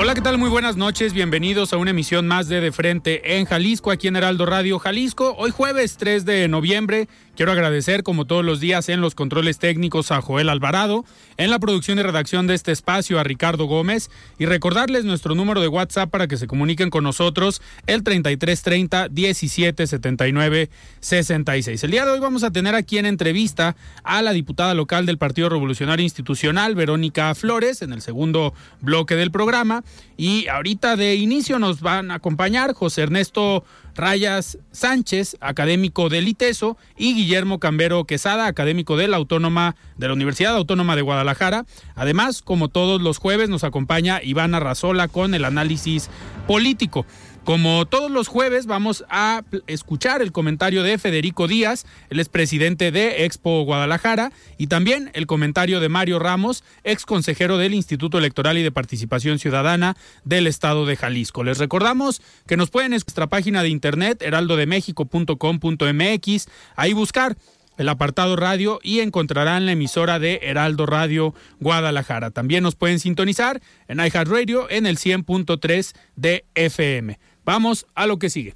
Hola, ¿qué tal? Muy buenas noches. Bienvenidos a una emisión más de De Frente en Jalisco, aquí en Heraldo Radio Jalisco. Hoy jueves 3 de noviembre. Quiero agradecer, como todos los días, en los controles técnicos a Joel Alvarado, en la producción y redacción de este espacio a Ricardo Gómez y recordarles nuestro número de WhatsApp para que se comuniquen con nosotros, el 3330 1779 66. El día de hoy vamos a tener aquí en entrevista a la diputada local del Partido Revolucionario Institucional, Verónica Flores, en el segundo bloque del programa. Y ahorita de inicio nos van a acompañar José Ernesto Rayas Sánchez, académico del ITESO, y Guillermo Cambero Quesada, académico de la Autónoma de la Universidad Autónoma de Guadalajara. Además, como todos los jueves, nos acompaña Iván Arrazola con el análisis político. Como todos los jueves, vamos a escuchar el comentario de Federico Díaz, el expresidente de Expo Guadalajara, y también el comentario de Mario Ramos, ex consejero del Instituto Electoral y de Participación Ciudadana del Estado de Jalisco. Les recordamos que nos pueden en nuestra página de internet, heraldodemexico.com.mx, ahí buscar el apartado radio y encontrarán la emisora de Heraldo Radio Guadalajara. También nos pueden sintonizar en iHeartRadio en el 100.3 de FM. Vamos a lo que sigue.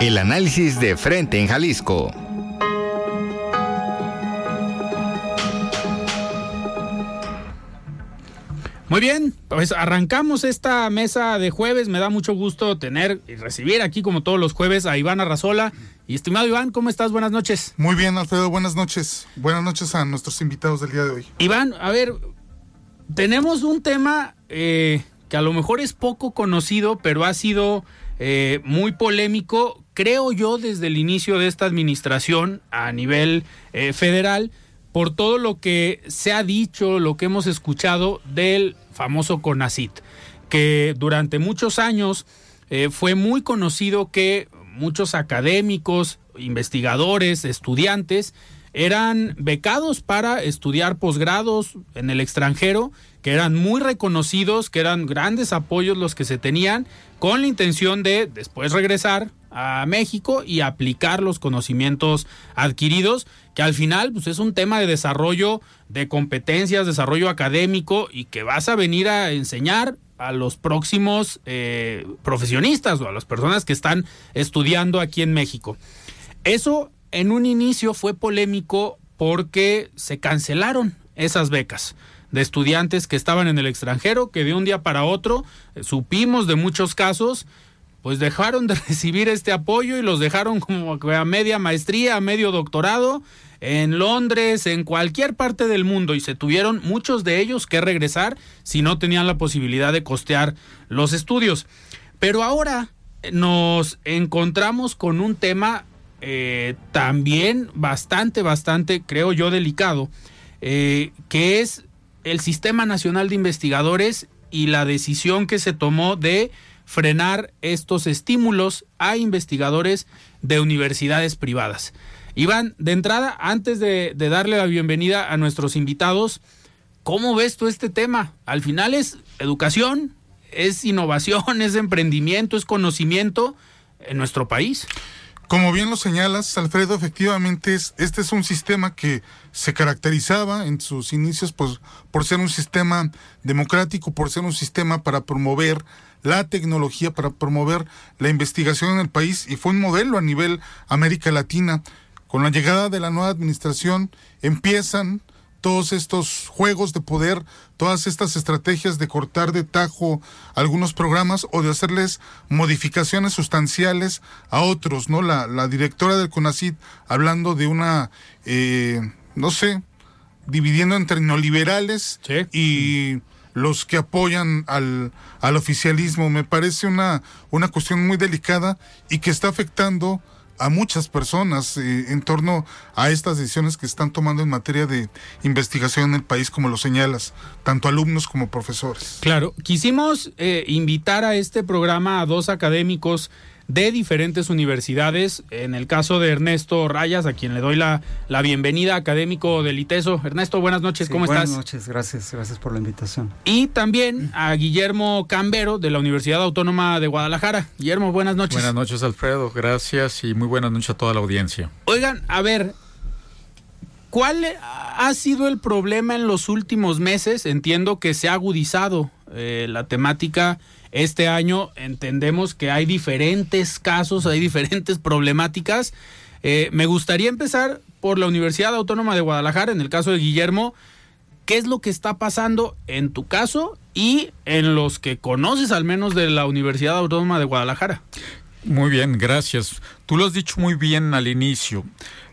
El análisis de frente en Jalisco. Muy bien, pues arrancamos esta mesa de jueves. Me da mucho gusto tener y recibir aquí, como todos los jueves, a Iván Arrazola. Y estimado Iván, ¿cómo estás? Buenas noches. Muy bien, Alfredo, buenas noches. Buenas noches a nuestros invitados del día de hoy. Iván, a ver, tenemos un tema eh, que a lo mejor es poco conocido, pero ha sido eh, muy polémico, creo yo, desde el inicio de esta administración a nivel eh, federal, por todo lo que se ha dicho, lo que hemos escuchado del famoso CONACIT, que durante muchos años eh, fue muy conocido que muchos académicos, investigadores, estudiantes, eran becados para estudiar posgrados en el extranjero, que eran muy reconocidos, que eran grandes apoyos los que se tenían, con la intención de después regresar a México y aplicar los conocimientos adquiridos, que al final pues, es un tema de desarrollo de competencias, desarrollo académico y que vas a venir a enseñar a los próximos eh, profesionistas o a las personas que están estudiando aquí en México. Eso en un inicio fue polémico porque se cancelaron esas becas de estudiantes que estaban en el extranjero, que de un día para otro eh, supimos de muchos casos, pues dejaron de recibir este apoyo y los dejaron como a media maestría, a medio doctorado en Londres, en cualquier parte del mundo y se tuvieron muchos de ellos que regresar si no tenían la posibilidad de costear los estudios. Pero ahora nos encontramos con un tema eh, también bastante, bastante, creo yo, delicado, eh, que es el Sistema Nacional de Investigadores y la decisión que se tomó de frenar estos estímulos a investigadores de universidades privadas. Iván, de entrada, antes de, de darle la bienvenida a nuestros invitados, ¿cómo ves tú este tema? Al final es educación, es innovación, es emprendimiento, es conocimiento en nuestro país. Como bien lo señalas, Alfredo, efectivamente es, este es un sistema que se caracterizaba en sus inicios pues, por ser un sistema democrático, por ser un sistema para promover la tecnología, para promover la investigación en el país y fue un modelo a nivel América Latina. con la llegada de la nueva administración empiezan todos estos juegos de poder, todas estas estrategias de cortar de tajo algunos programas o de hacerles modificaciones sustanciales a otros, ¿no? La, la directora del CONACID hablando de una, eh, no sé, dividiendo entre neoliberales y los que apoyan al, al oficialismo. Me parece una, una cuestión muy delicada y que está afectando a muchas personas eh, en torno a estas decisiones que están tomando en materia de investigación en el país, como lo señalas, tanto alumnos como profesores. Claro, quisimos eh, invitar a este programa a dos académicos de diferentes universidades. En el caso de Ernesto Rayas, a quien le doy la, la bienvenida, académico del ITESO. Ernesto, buenas noches, ¿cómo estás? Buenas noches, gracias, gracias por la invitación. Y también a Guillermo Cambero, de la Universidad Autónoma de Guadalajara. Guillermo, buenas noches. Buenas noches, Alfredo, gracias y muy buenas noches a toda la audiencia. Oigan, a ver, ¿cuál ha sido el problema en los últimos meses? Entiendo que se ha agudizado eh, la temática este año entendemos que hay diferentes casos, hay diferentes problemáticas. Eh, me gustaría empezar por la Universidad Autónoma de Guadalajara, en el caso de Guillermo. ¿Qué es lo que está pasando en tu caso y en los que conoces al menos de la Universidad Autónoma de Guadalajara? Muy bien, gracias. Tú lo has dicho muy bien al inicio.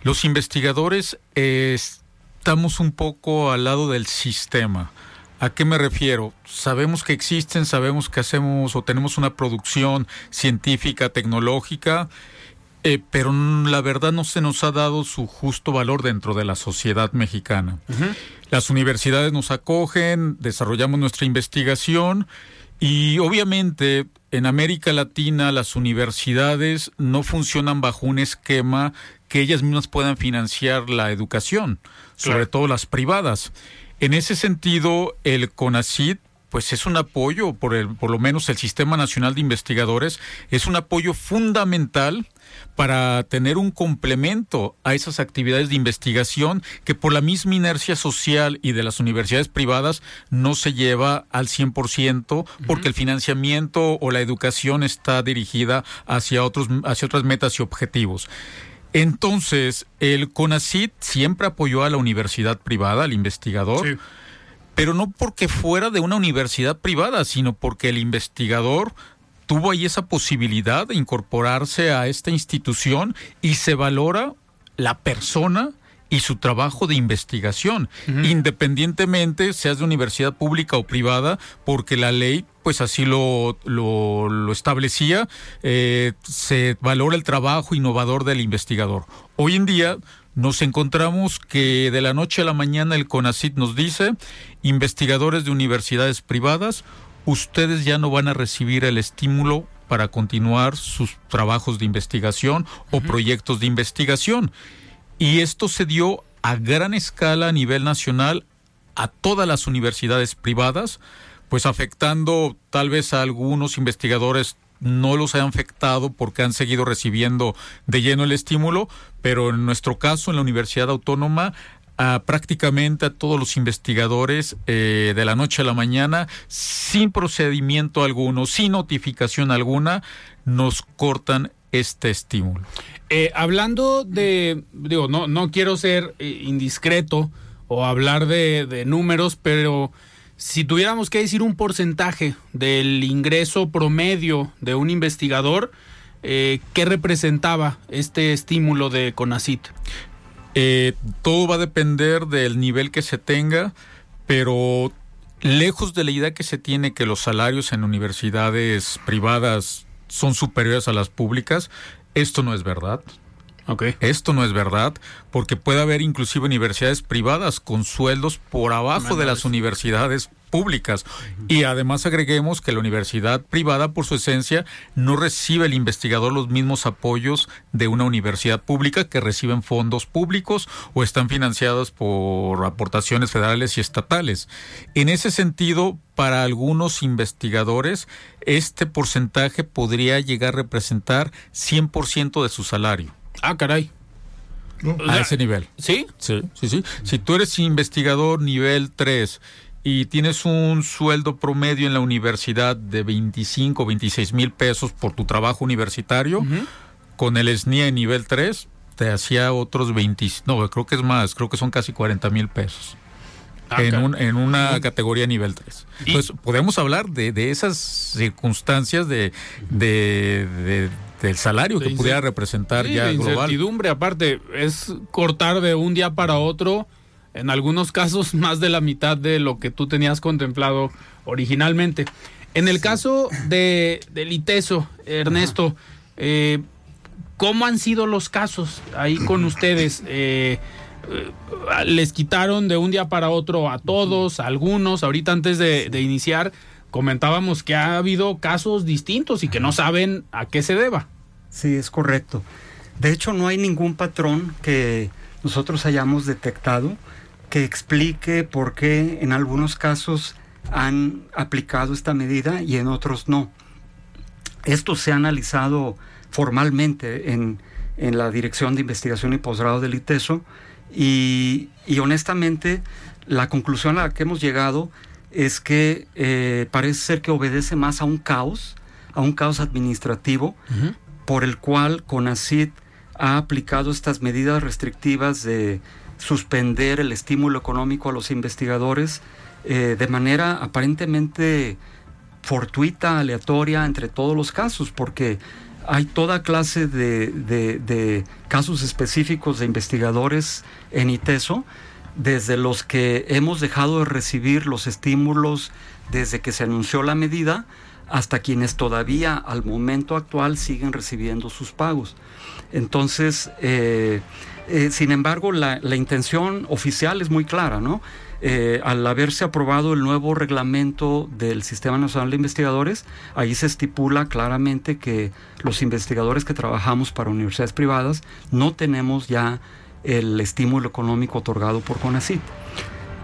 Los investigadores eh, estamos un poco al lado del sistema. ¿A qué me refiero? Sabemos que existen, sabemos que hacemos o tenemos una producción científica, tecnológica, eh, pero la verdad no se nos ha dado su justo valor dentro de la sociedad mexicana. Las universidades nos acogen, desarrollamos nuestra investigación y obviamente en América Latina las universidades no funcionan bajo un esquema que ellas mismas puedan financiar la educación, sobre todo las privadas. En ese sentido, el CONACID pues es un apoyo, por, el, por lo menos el Sistema Nacional de Investigadores, es un apoyo fundamental para tener un complemento a esas actividades de investigación que por la misma inercia social y de las universidades privadas no se lleva al 100% porque el financiamiento o la educación está dirigida hacia, otros, hacia otras metas y objetivos. Entonces, el CONACIT siempre apoyó a la universidad privada, al investigador, pero no porque fuera de una universidad privada, sino porque el investigador tuvo ahí esa posibilidad de incorporarse a esta institución y se valora la persona y su trabajo de investigación, independientemente seas de universidad pública o privada, porque la ley pues así lo, lo, establecía, eh, se valora el trabajo innovador del investigador. Hoy en día nos encontramos que de la noche a la mañana el CONACIT nos dice, investigadores de universidades privadas, ustedes ya no van a recibir el estímulo para continuar sus trabajos de investigación o proyectos de investigación. Y esto se dio a gran escala a nivel nacional a todas las universidades privadas, pues afectando tal vez a algunos investigadores no los han afectado porque han seguido recibiendo de lleno el estímulo, pero en nuestro caso, en la Universidad Autónoma, a prácticamente a todos los investigadores eh, de la noche a la mañana, sin procedimiento alguno, sin notificación alguna, nos cortan este estímulo. Eh, hablando de, digo, no, no quiero ser eh, indiscreto o hablar de, números, pero si tuviéramos que decir un porcentaje del ingreso promedio de un investigador, eh, ¿qué representaba este estímulo de CONACIT? todo va a depender del nivel que se tenga, pero lejos de la idea que se tiene que los salarios en universidades privadas son superiores a las públicas, esto no es verdad. Okay. Esto no es verdad, porque puede haber inclusive universidades privadas con sueldos por abajo de las universidades públicas. Y además agreguemos que la universidad privada, por su esencia, no recibe el investigador los mismos apoyos de una universidad pública que reciben fondos públicos o están financiados por aportaciones federales y estatales. En ese sentido, para algunos investigadores, este porcentaje podría llegar a representar 100% de su salario. Ah, caray. a ese nivel. ¿Sí? Sí, sí, sí. Si tú eres investigador nivel 3 y tienes un sueldo promedio en la universidad de 25, 26 mil pesos por tu trabajo universitario, con el SNIE nivel 3, te hacía otros 20, no, creo que es más, creo que son casi 40 mil pesos. Ah, en, un- en una categoría nivel 3. Y- Entonces, podemos hablar de, de esas circunstancias de, de- de- del salario que pudiera representar Sí, ya global. incertidumbre, aparte, es cortar de un día para otro, en algunos casos más de la mitad de lo que tú tenías contemplado originalmente. En el caso de, del ITESO, Ernesto, eh, ¿cómo han sido los casos ahí con ustedes? Eh, eh, les quitaron de un día para otro a todos, a algunos. Ahorita antes de, de iniciar comentábamos que ha habido casos distintos y que no saben a qué se deba. Sí, es correcto. De hecho, no hay ningún patrón que nosotros hayamos detectado que explique por qué en algunos casos han aplicado esta medida y en otros no. Esto se ha analizado formalmente en, en la Dirección de Investigación y Posgrado del ITESO y, y honestamente la conclusión a la que hemos llegado es que eh, parece ser que obedece más a un caos, a un caos administrativo, por el cual CONACID ha aplicado estas medidas restrictivas de suspender el estímulo económico a los investigadores eh, de manera aparentemente fortuita, aleatoria entre todos los casos, porque hay toda clase de, de- casos específicos de investigadores en ITESO, desde los que hemos dejado de recibir los estímulos desde que se anunció la medida, hasta quienes todavía al momento actual siguen recibiendo sus pagos. Entonces, eh, eh, sin embargo, la, intención oficial es muy clara, ¿no? Eh, al haberse aprobado el nuevo reglamento del Sistema Nacional de Investigadores, ahí se estipula claramente que los investigadores que trabajamos para universidades privadas no tenemos ya el estímulo económico otorgado por CONACYT.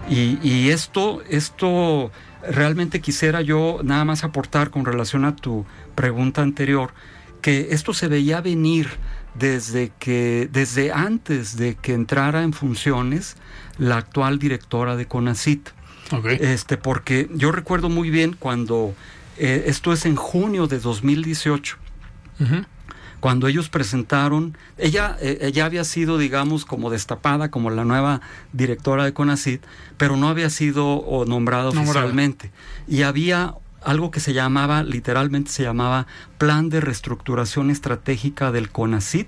Y, y esto, esto realmente quisiera yo nada más aportar con relación a tu pregunta anterior, que esto se veía venir desde que, desde antes de que entrara en funciones la actual directora de CONACIT. Este, porque yo recuerdo muy bien cuando eh, esto es en junio de 2018 cuando ellos presentaron, ella, eh, ella había sido, digamos, como destapada como la nueva directora de CONACID, pero no había sido o nombrada Nombrada. oficialmente. Y había algo que se llamaba, literalmente se llamaba Plan de Reestructuración Estratégica del CONACID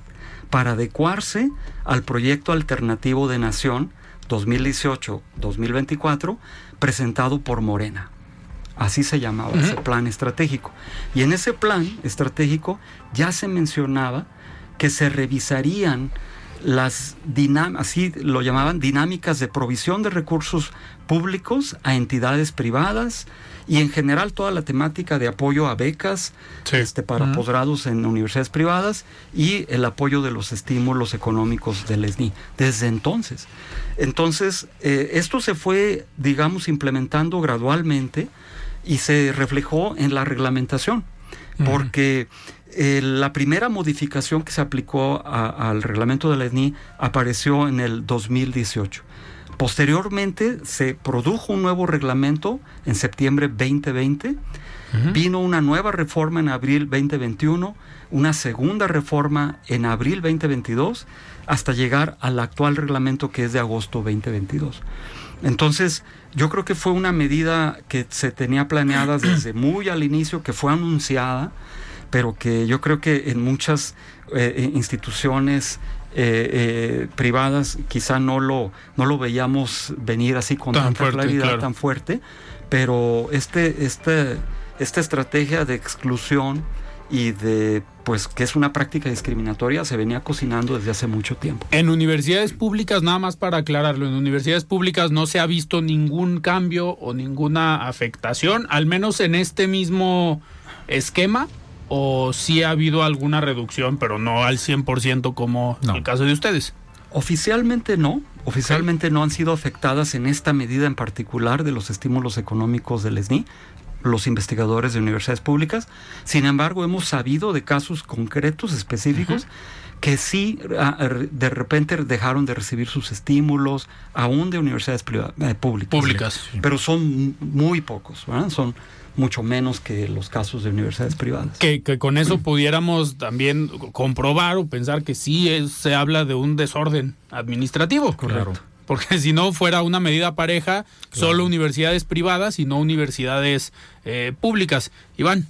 para adecuarse al proyecto alternativo de Nación 2018-2024 presentado por Morena. Así se llamaba ese plan estratégico. Y en ese plan estratégico ya se mencionaba que se revisarían las dinámicas, así lo llamaban, dinámicas de provisión de recursos públicos a entidades privadas y en general toda la temática de apoyo a becas este, para posgrados en universidades privadas y el apoyo de los estímulos económicos del SNI desde entonces. Entonces, eh, esto se fue, digamos, implementando gradualmente y se reflejó en la reglamentación, porque eh, la primera modificación que se aplicó a- al reglamento de la ESNI apareció en el 2018. Posteriormente se produjo un nuevo reglamento en septiembre 2020, vino una nueva reforma en abril 2021, una segunda reforma en abril 2022, hasta llegar al actual reglamento que es de agosto 2022. Entonces, yo creo que fue una medida que se tenía planeada desde muy al inicio, que fue anunciada, pero que yo creo que en muchas eh, instituciones eh, eh, privadas quizá no lo, no lo veíamos venir así con Tan tanta fuerte, claridad, claro. tan fuerte, pero este, este, esta estrategia de exclusión y de pues que es una práctica discriminatoria se venía cocinando desde hace mucho tiempo. En universidades públicas, nada más para aclararlo, en universidades públicas no se ha visto ningún cambio o ninguna afectación, al menos en este mismo esquema, o sí ha habido alguna reducción, pero no al 100% como No. el caso de ustedes. Oficialmente no, oficialmente no han sido afectadas en esta medida en particular de los estímulos económicos del SNI los investigadores de universidades públicas. Sin embargo, hemos sabido de casos concretos, específicos, que sí de repente dejaron de recibir sus estímulos, aún de universidades eh, públicas. Públicas. Pero son muy pocos, son mucho menos que los casos de universidades privadas. Que, con eso pudiéramos también comprobar o pensar que sí se habla de un desorden administrativo. Claro. Porque si no fuera una medida pareja, solo universidades privadas y no universidades eh, públicas. Iván,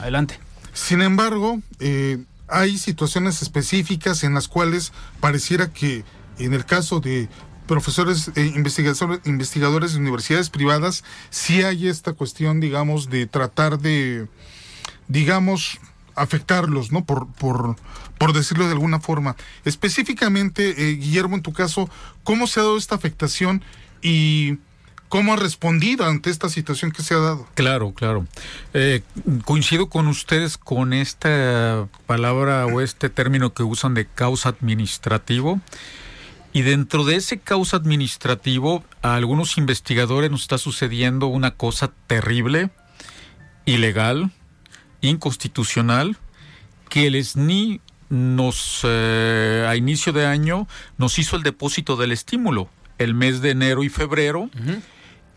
adelante. Sin embargo, eh, hay situaciones específicas en las cuales pareciera que en el caso de profesores e investigadores, investigadores de universidades privadas, sí hay esta cuestión, digamos, de tratar de, digamos, afectarlos, ¿no? Por, por, por decirlo de alguna forma. Específicamente, eh, Guillermo, en tu caso, ¿cómo se ha dado esta afectación y cómo ha respondido ante esta situación que se ha dado? Claro, claro. Eh, coincido con ustedes con esta palabra o este término que usan de causa administrativo. Y dentro de ese causa administrativo, a algunos investigadores nos está sucediendo una cosa terrible, ilegal, inconstitucional que el SNI nos eh, a inicio de año nos hizo el depósito del estímulo el mes de enero y febrero.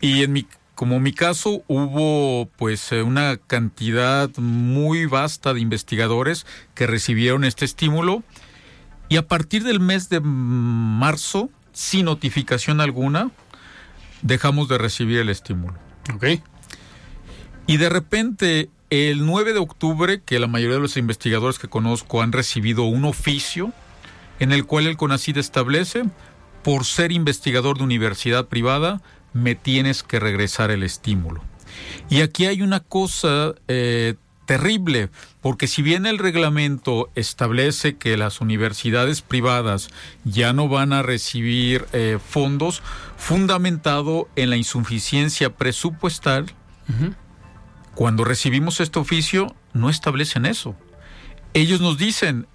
Y en mi como mi caso hubo pues eh, una cantidad muy vasta de investigadores que recibieron este estímulo y a partir del mes de marzo sin notificación alguna dejamos de recibir el estímulo. Ok. Y de repente el 9 de octubre, que la mayoría de los investigadores que conozco han recibido un oficio en el cual el CONACID establece, por ser investigador de universidad privada, me tienes que regresar el estímulo. Y aquí hay una cosa eh, terrible, porque si bien el reglamento establece que las universidades privadas ya no van a recibir eh, fondos, fundamentado en la insuficiencia presupuestal, cuando recibimos este oficio, no establecen eso. Ellos nos dicen,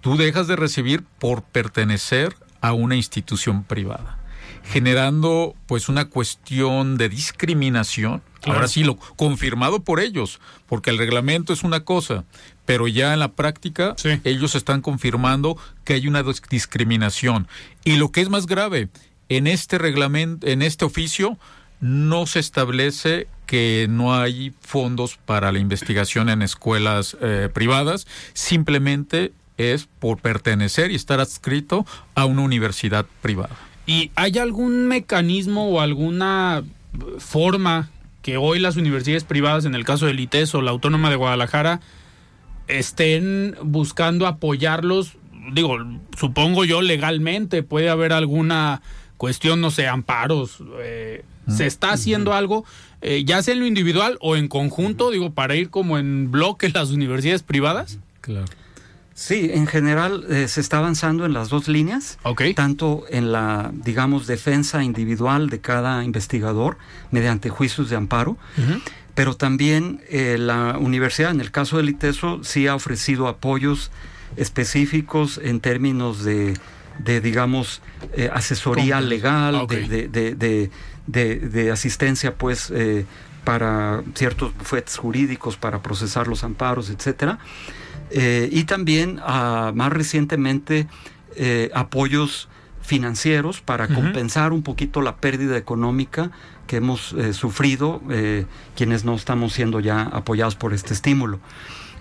tú dejas de recibir por pertenecer a una institución privada, generando pues una cuestión de discriminación. Ahora sí, lo confirmado por ellos, porque el reglamento es una cosa, pero ya en la práctica ellos están confirmando que hay una discriminación. Y lo que es más grave, en este reglamento, en este oficio, no se establece que no hay fondos para la investigación en escuelas eh, privadas, simplemente es por pertenecer y estar adscrito a una universidad privada. ¿Y hay algún mecanismo o alguna forma que hoy las universidades privadas, en el caso del ITES o la Autónoma de Guadalajara, estén buscando apoyarlos? Digo, supongo yo legalmente, puede haber alguna cuestión, no sé, amparos, eh, se está haciendo algo, eh, ya sea en lo individual o en conjunto, digo, para ir como en bloque las universidades privadas. Claro. Sí, en general eh, se está avanzando en las dos líneas, tanto en la, digamos, defensa individual de cada investigador mediante juicios de amparo, pero también eh, la universidad, en el caso del ITESO, sí ha ofrecido apoyos específicos en términos de, de digamos, asesoría legal, de, de de, asistencia, pues, eh, para ciertos bufetes jurídicos, para procesar los amparos, etcétera. Eh, y también, ah, más recientemente, eh, apoyos financieros para compensar un poquito la pérdida económica que hemos sufrido quienes no estamos siendo ya apoyados por este estímulo.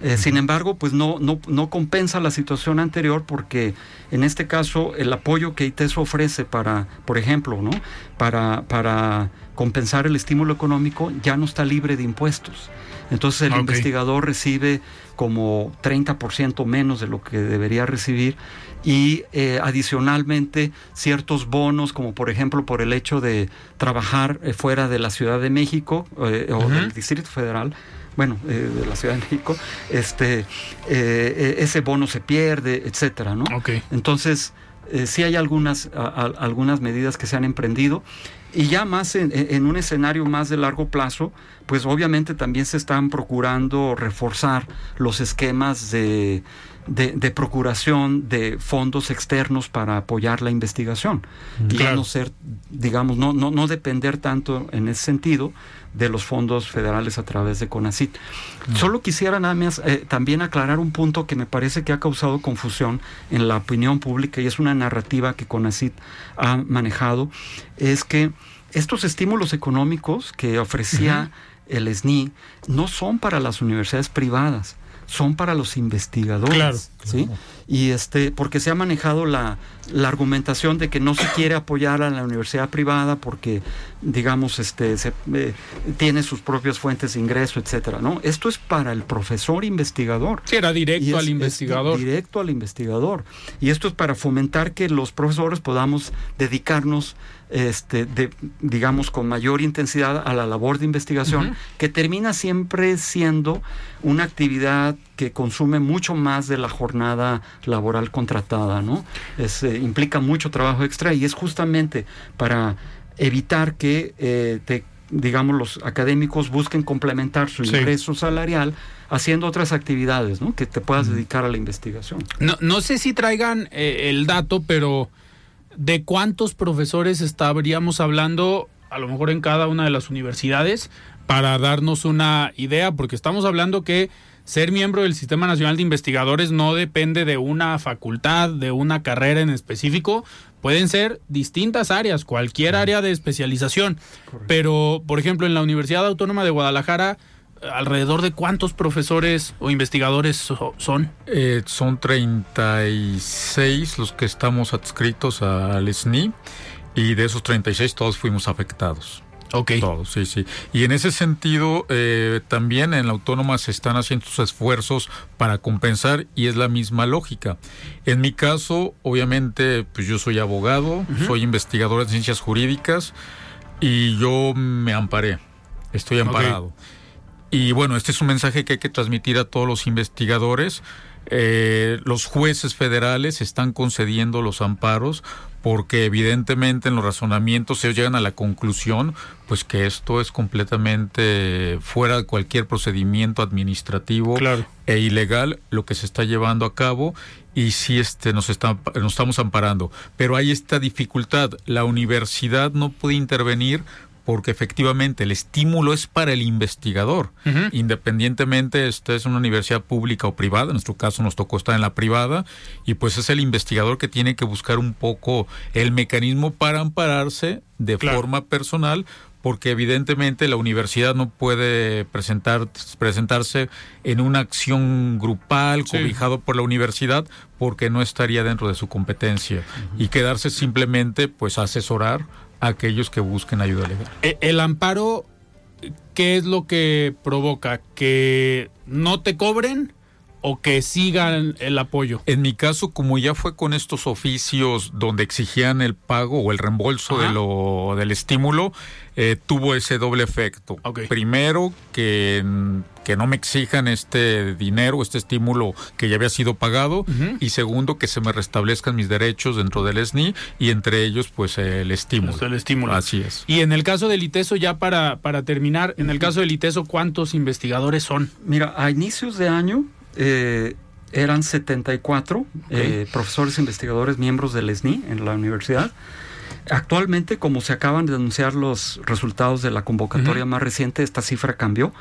Eh, sin embargo, pues no, no, no compensa la situación anterior porque en este caso el apoyo que ITES ofrece para, por ejemplo, ¿no? para, para compensar el estímulo económico ya no está libre de impuestos. Entonces el investigador recibe como 30% menos de lo que debería recibir y eh, adicionalmente ciertos bonos como por ejemplo por el hecho de trabajar eh, fuera de la Ciudad de México o del Distrito Federal bueno, eh, de la Ciudad de México, este, eh, eh, ese bono se pierde, etcétera, ¿no? Entonces, sí hay algunas, algunas medidas que se han emprendido. Y ya más en, un escenario más de largo plazo, pues obviamente también se están procurando reforzar los esquemas de, de, procuración de fondos externos para apoyar la investigación y no ser, digamos, no, no, no depender tanto en ese sentido de los fondos federales a través de CONACIT. Solo quisiera nada más eh, también aclarar un punto que me parece que ha causado confusión en la opinión pública y es una narrativa que CONACIT ha manejado, es que estos estímulos económicos que ofrecía el SNI no son para las universidades privadas son para los investigadores. ¿Sí? Y este, porque se ha manejado la, la, argumentación de que no se quiere apoyar a la universidad privada porque, digamos, este, se, eh, tiene sus propias fuentes de ingreso, etcétera, ¿no? Esto es para el profesor investigador. Sí, era directo al investigador. directo al investigador. Y esto es para fomentar que los profesores podamos dedicarnos este, de, digamos, con mayor intensidad a la labor de investigación, que termina siempre siendo una actividad que consume mucho más de la jornada laboral contratada, ¿no? Es, eh, implica mucho trabajo extra y es justamente para evitar que, eh, digamos, los académicos busquen complementar su ingreso salarial haciendo otras actividades, ¿no? Que te puedas dedicar a la investigación. No, no sé si traigan eh, el dato, pero ¿de cuántos profesores estaríamos hablando a lo mejor en cada una de las universidades para darnos una idea? Porque estamos hablando que ser miembro del Sistema Nacional de Investigadores no depende de una facultad, de una carrera en específico, pueden ser distintas áreas, cualquier área de especialización. Pero, por ejemplo, en la Universidad Autónoma de Guadalajara, alrededor de cuántos profesores o investigadores son? Eh, son 36 los que estamos adscritos al SNI y de esos 36 todos fuimos afectados. Ok. Todos, sí, sí. Y en ese sentido, eh, también en la autónoma se están haciendo sus esfuerzos para compensar y es la misma lógica. En mi caso, obviamente, pues yo soy abogado, soy investigador de ciencias jurídicas y yo me amparé, estoy amparado. Y bueno, este es un mensaje que hay que transmitir a todos los investigadores. Eh, los jueces federales están concediendo los amparos porque evidentemente en los razonamientos ellos llegan a la conclusión pues que esto es completamente fuera de cualquier procedimiento administrativo e ilegal lo que se está llevando a cabo y sí este nos está nos estamos amparando. Pero hay esta dificultad. La universidad no puede intervenir porque efectivamente el estímulo es para el investigador, independientemente esta es una universidad pública o privada, en nuestro caso nos tocó estar en la privada, y pues es el investigador que tiene que buscar un poco el mecanismo para ampararse de forma personal, porque evidentemente la universidad no puede presentar, presentarse en una acción grupal cobijado por la universidad porque no estaría dentro de su competencia. Y quedarse simplemente pues a asesorar aquellos que busquen ayuda legal. E, el amparo, ¿qué es lo que provoca? ¿Que no te cobren? O que sigan el apoyo? En mi caso, como ya fue con estos oficios donde exigían el pago o el reembolso de lo, del estímulo, eh, tuvo ese doble efecto. Primero, que, que no me exijan este dinero, este estímulo que ya había sido pagado. Y segundo, que se me restablezcan mis derechos dentro del SNI y entre ellos, pues el estímulo. el estímulo. Así es. Y en el caso del ITESO, ya para, para terminar, en el caso del ITESO, ¿cuántos investigadores son? Mira, a inicios de año eh, eran 74 eh, profesores investigadores miembros del SNI en la universidad. Actualmente, como se acaban de anunciar los resultados de la convocatoria más reciente, esta cifra cambió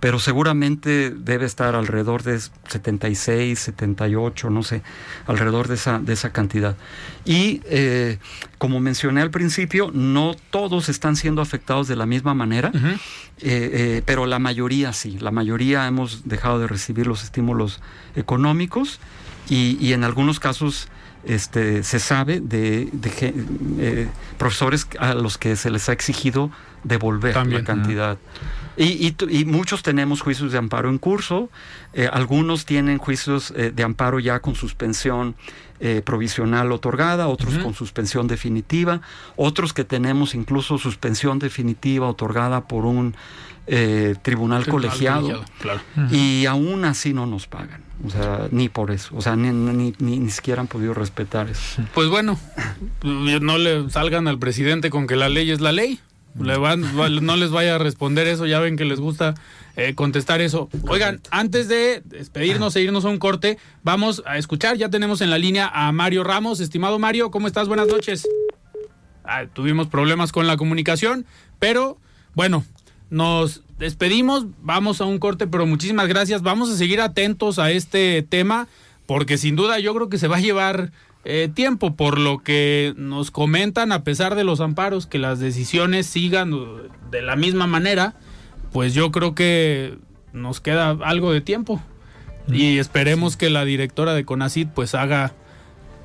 pero seguramente debe estar alrededor de 76, 78, no sé, alrededor de esa, de esa cantidad. Y eh, como mencioné al principio, no todos están siendo afectados de la misma manera, eh, eh, pero la mayoría sí, la mayoría hemos dejado de recibir los estímulos económicos y, y en algunos casos este, se sabe de, profesores a los que se les ha exigido devolver la cantidad. Y, y, muchos tenemos juicios de amparo en curso, eh, algunos tienen juicios eh, de amparo ya con suspensión eh, provisional otorgada, otros con suspensión definitiva, otros que tenemos incluso suspensión definitiva otorgada por un tribunal, colegiado, y aún así no nos pagan. O sea, ni por eso. O sea, ni, ni, ni, siquiera han podido respetar eso. Pues bueno, no le salgan al presidente con que la ley es la ley. No les vaya a responder eso, ya ven que les gusta eh, contestar eso. Oigan, antes de despedirnos e irnos a un corte, vamos a escuchar. Ya tenemos en la línea a Mario Ramos. Estimado Mario, ¿cómo estás? Buenas noches. Ah, tuvimos problemas con la comunicación, pero bueno, nos despedimos, vamos a un corte, pero muchísimas gracias. Vamos a seguir atentos a este tema, porque sin duda yo creo que se va a llevar eh, tiempo, por lo que nos comentan, a pesar de los amparos, que las decisiones sigan de la misma manera, pues yo creo que nos queda algo de tiempo. Y esperemos que la directora de CONACID pues haga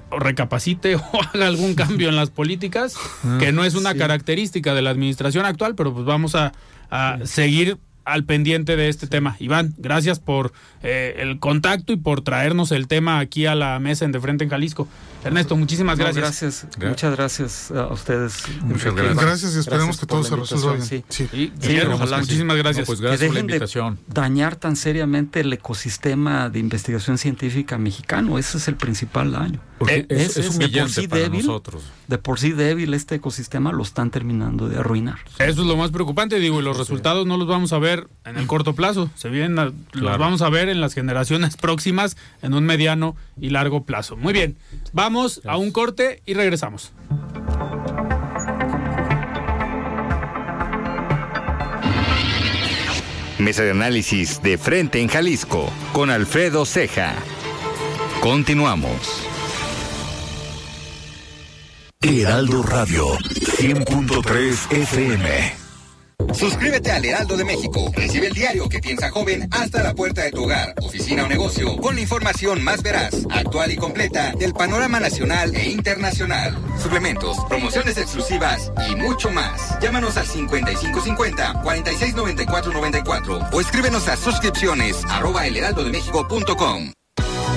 o recapacite o haga algún cambio en las políticas, que no es una característica de la administración actual, pero pues vamos a, a seguir al pendiente de este tema. Iván, gracias por eh, el contacto y por traernos el tema aquí a la mesa en De Frente en Jalisco. Ernesto, muchísimas No, gracias. gracias. Muchas gracias a ustedes. Muchas gracias. Gracias y esperemos que todo se resuelva bien. sí. Sí. Y, Sí, ojalá muchísimas gracias. No, pues que gracias por la de invitación. dañar tan seriamente el ecosistema de investigación científica mexicano. Ese es el principal daño. Porque Eh, es, es es de por sí para débil. nosotros. De por sí débil este ecosistema lo están terminando de arruinar. Eso es lo más preocupante, digo, y los resultados no los vamos a ver en el corto plazo, se vienen, a- los vamos a ver en las generaciones próximas, en un mediano y largo plazo. Muy bien, vamos a un corte y regresamos. Mesa de análisis de frente en Jalisco con Alfredo Ceja. Continuamos. Heraldo Radio 100.3 FM. Suscríbete al Heraldo de México. Recibe el diario que piensa joven hasta la puerta de tu hogar, oficina o negocio, con la información más veraz, actual y completa del panorama nacional e internacional. Suplementos, promociones exclusivas y mucho más. Llámanos al 5550-469494 o escríbenos a suscripciones arroba.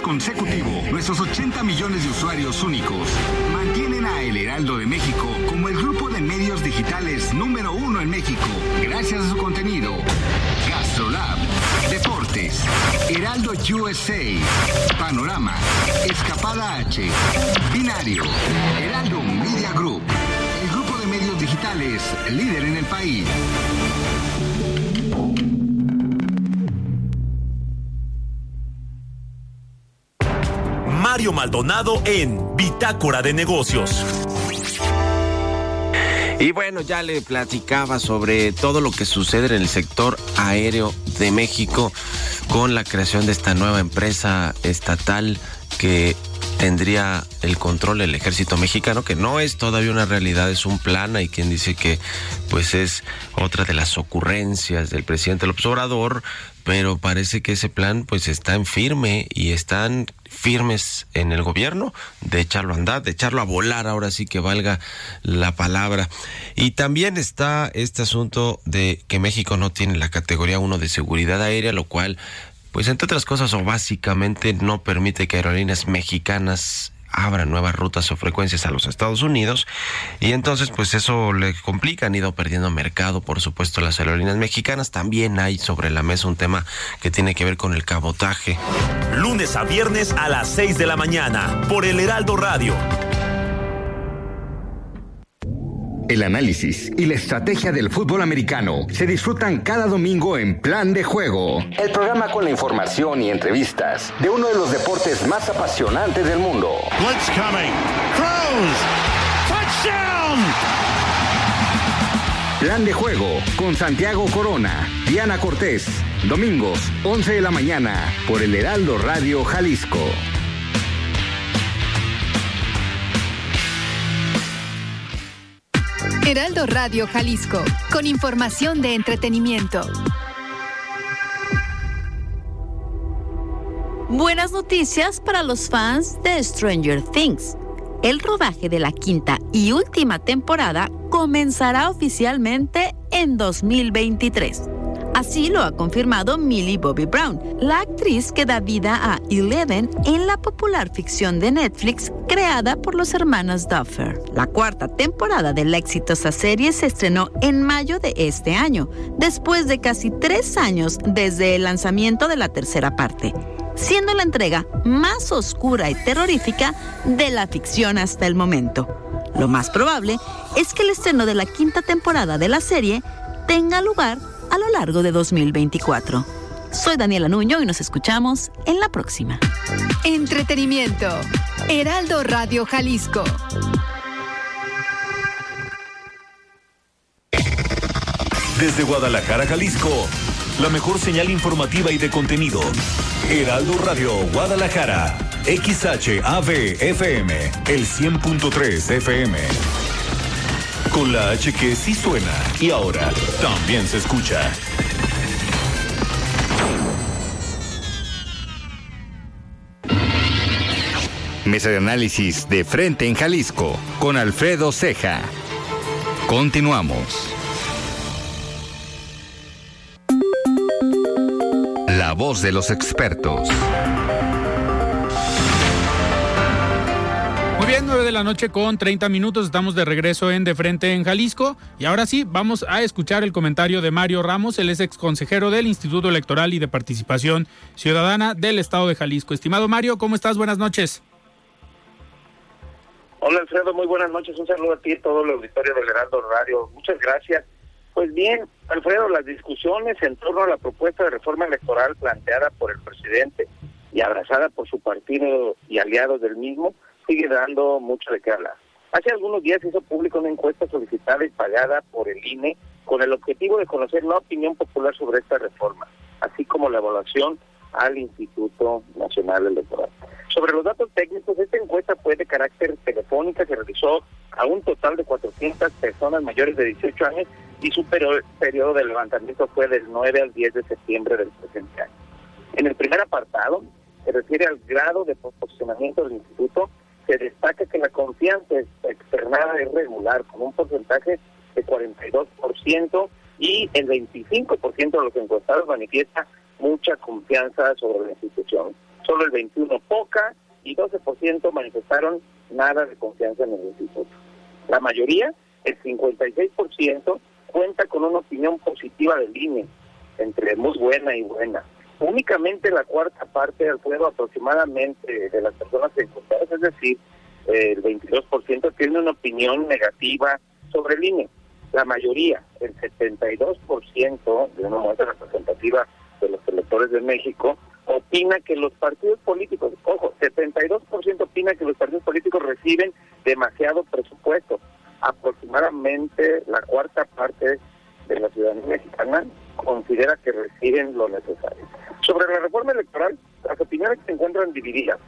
Consecutivo, nuestros 80 millones de usuarios únicos mantienen a El Heraldo de México como el grupo de medios digitales número uno en México, gracias a su contenido. Gastrolab, Deportes, Heraldo USA, Panorama, Escapada H, Binario, Heraldo Media Group, el grupo de medios digitales líder en el país. Mario Maldonado en Bitácora de Negocios. Y bueno, ya le platicaba sobre todo lo que sucede en el sector aéreo de México con la creación de esta nueva empresa estatal que tendría el control del ejército mexicano, que no es todavía una realidad, es un plan. Hay quien dice que pues es otra de las ocurrencias del presidente López Obrador, pero parece que ese plan pues está en firme y están firmes en el gobierno de echarlo a andar, de echarlo a volar, ahora sí que valga la palabra. Y también está este asunto de que México no tiene la categoría 1 de seguridad aérea, lo cual pues entre otras cosas o básicamente no permite que aerolíneas mexicanas abran nuevas rutas o frecuencias a los Estados Unidos y entonces pues eso le complica, han ido perdiendo mercado por supuesto las aerolíneas mexicanas, también hay sobre la mesa un tema que tiene que ver con el cabotaje. Lunes a viernes a las 6 de la mañana por el Heraldo Radio. El análisis y la estrategia del fútbol americano se disfrutan cada domingo en Plan de Juego. El programa con la información y entrevistas de uno de los deportes más apasionantes del mundo. Blitz coming. Throws. Touchdown. Plan de Juego con Santiago Corona, Diana Cortés. Domingos, 11 de la mañana, por el Heraldo Radio Jalisco. Heraldo Radio Jalisco, con información de entretenimiento. Buenas noticias para los fans de Stranger Things. El rodaje de la quinta y última temporada comenzará oficialmente en 2023. Así lo ha confirmado Millie Bobby Brown, la actriz que da vida a Eleven en la popular ficción de Netflix creada por los hermanos Duffer. La cuarta temporada de la exitosa serie se estrenó en mayo de este año, después de casi tres años desde el lanzamiento de la tercera parte siendo la entrega más oscura y terrorífica de la ficción hasta el momento. Lo más probable es que el estreno de la quinta temporada de la serie tenga lugar a lo largo de 2024. Soy Daniela Nuño y nos escuchamos en la próxima. Entretenimiento. Heraldo Radio Jalisco. Desde Guadalajara, Jalisco, la mejor señal informativa y de contenido. Heraldo Radio Guadalajara. XHAV FM, el 100.3 FM. Con la H que sí suena y ahora también se escucha. Mesa de análisis de frente en Jalisco con Alfredo Ceja. Continuamos. La voz de los expertos. Bien, 9 de la noche con 30 minutos. Estamos de regreso en De Frente en Jalisco. Y ahora sí, vamos a escuchar el comentario de Mario Ramos, el ex exconsejero del Instituto Electoral y de Participación Ciudadana del Estado de Jalisco. Estimado Mario, ¿cómo estás? Buenas noches. Hola Alfredo, muy buenas noches. Un saludo a ti y a todo el auditorio del Heraldo Radio. Muchas gracias. Pues bien, Alfredo, las discusiones en torno a la propuesta de reforma electoral planteada por el presidente y abrazada por su partido y aliados del mismo sigue dando mucho de qué hablar. Hace algunos días hizo público una encuesta solicitada y pagada por el INE con el objetivo de conocer la opinión popular sobre esta reforma, así como la evaluación al Instituto Nacional Electoral. Sobre los datos técnicos, esta encuesta fue de carácter telefónica, se realizó a un total de 400 personas mayores de 18 años y su periodo de levantamiento fue del 9 al 10 de septiembre del presente año. En el primer apartado, se refiere al grado de posicionamiento del instituto, se destaca que la confianza externada es regular, con un porcentaje de 42% y el 25% de los encuestados manifiesta mucha confianza sobre la institución. Solo el 21% poca y 12% manifestaron nada de confianza en el instituto. La mayoría, el 56%, cuenta con una opinión positiva del INE, entre muy buena y buena. Únicamente la cuarta parte, del pueblo aproximadamente de las personas encuestadas, es decir, el 22%, tiene una opinión negativa sobre el INE. La mayoría, el 72% de una muestra representativa de los electores de México, opina que los partidos políticos, ojo, 72% opina que los partidos políticos reciben demasiado presupuesto aproximadamente la cuarta parte de la ciudadanía mexicana considera que reciben lo necesario. Sobre la reforma electoral, las opiniones se encuentran divididas.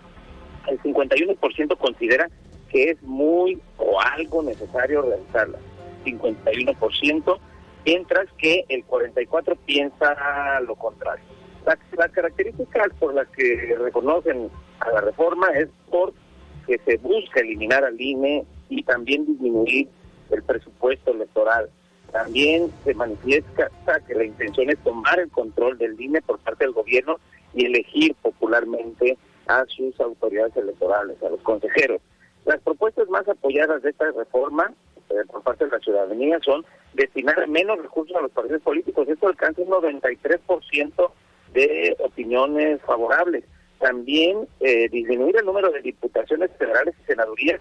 El 51% considera que es muy o algo necesario realizarla. 51%, mientras que el 44% piensa lo contrario. Las, las características por las que reconocen a la reforma es por que se busca eliminar al INE y también disminuir el presupuesto electoral. También se manifiesta que la intención es tomar el control del INE por parte del gobierno y elegir popularmente a sus autoridades electorales, a los consejeros. Las propuestas más apoyadas de esta reforma eh, por parte de la ciudadanía son destinar menos recursos a los partidos políticos. Esto alcanza un 93% de opiniones favorables. También eh, disminuir el número de diputaciones federales y senadurías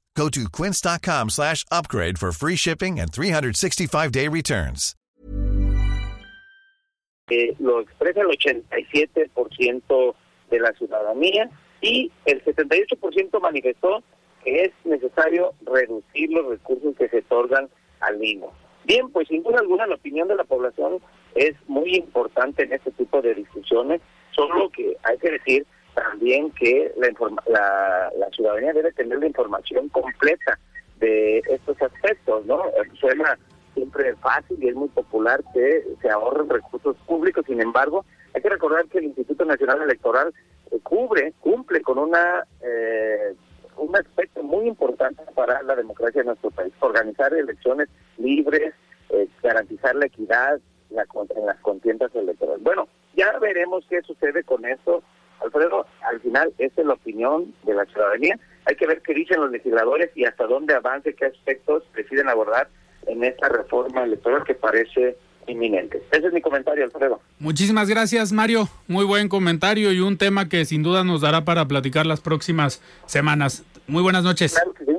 Go to quince.com slash upgrade for free shipping and 365-day returns. Eh, lo expresa el 87% de la ciudadanía y el 78% manifestó que es necesario reducir los recursos que se otorgan al mismo. Bien, pues sin duda alguna la opinión de la población es muy importante en este tipo de discusiones, solo que hay que decir también que la, la, la ciudadanía debe tener la información completa de estos aspectos, ¿no? Suena siempre fácil y es muy popular que se ahorren recursos públicos, sin embargo, hay que recordar que el Instituto Nacional Electoral eh, cubre, cumple con una eh, un aspecto muy importante para la democracia de nuestro país, organizar elecciones libres, eh, garantizar la equidad la, en las contiendas electorales. Bueno, ya veremos qué sucede con esto. Alfredo, al final, esa es la opinión de la ciudadanía. Hay que ver qué dicen los legisladores y hasta dónde avance, qué aspectos deciden abordar en esta reforma electoral que parece inminente. Ese es mi comentario, Alfredo. Muchísimas gracias, Mario. Muy buen comentario y un tema que sin duda nos dará para platicar las próximas semanas. Muy buenas noches. Claro que sí.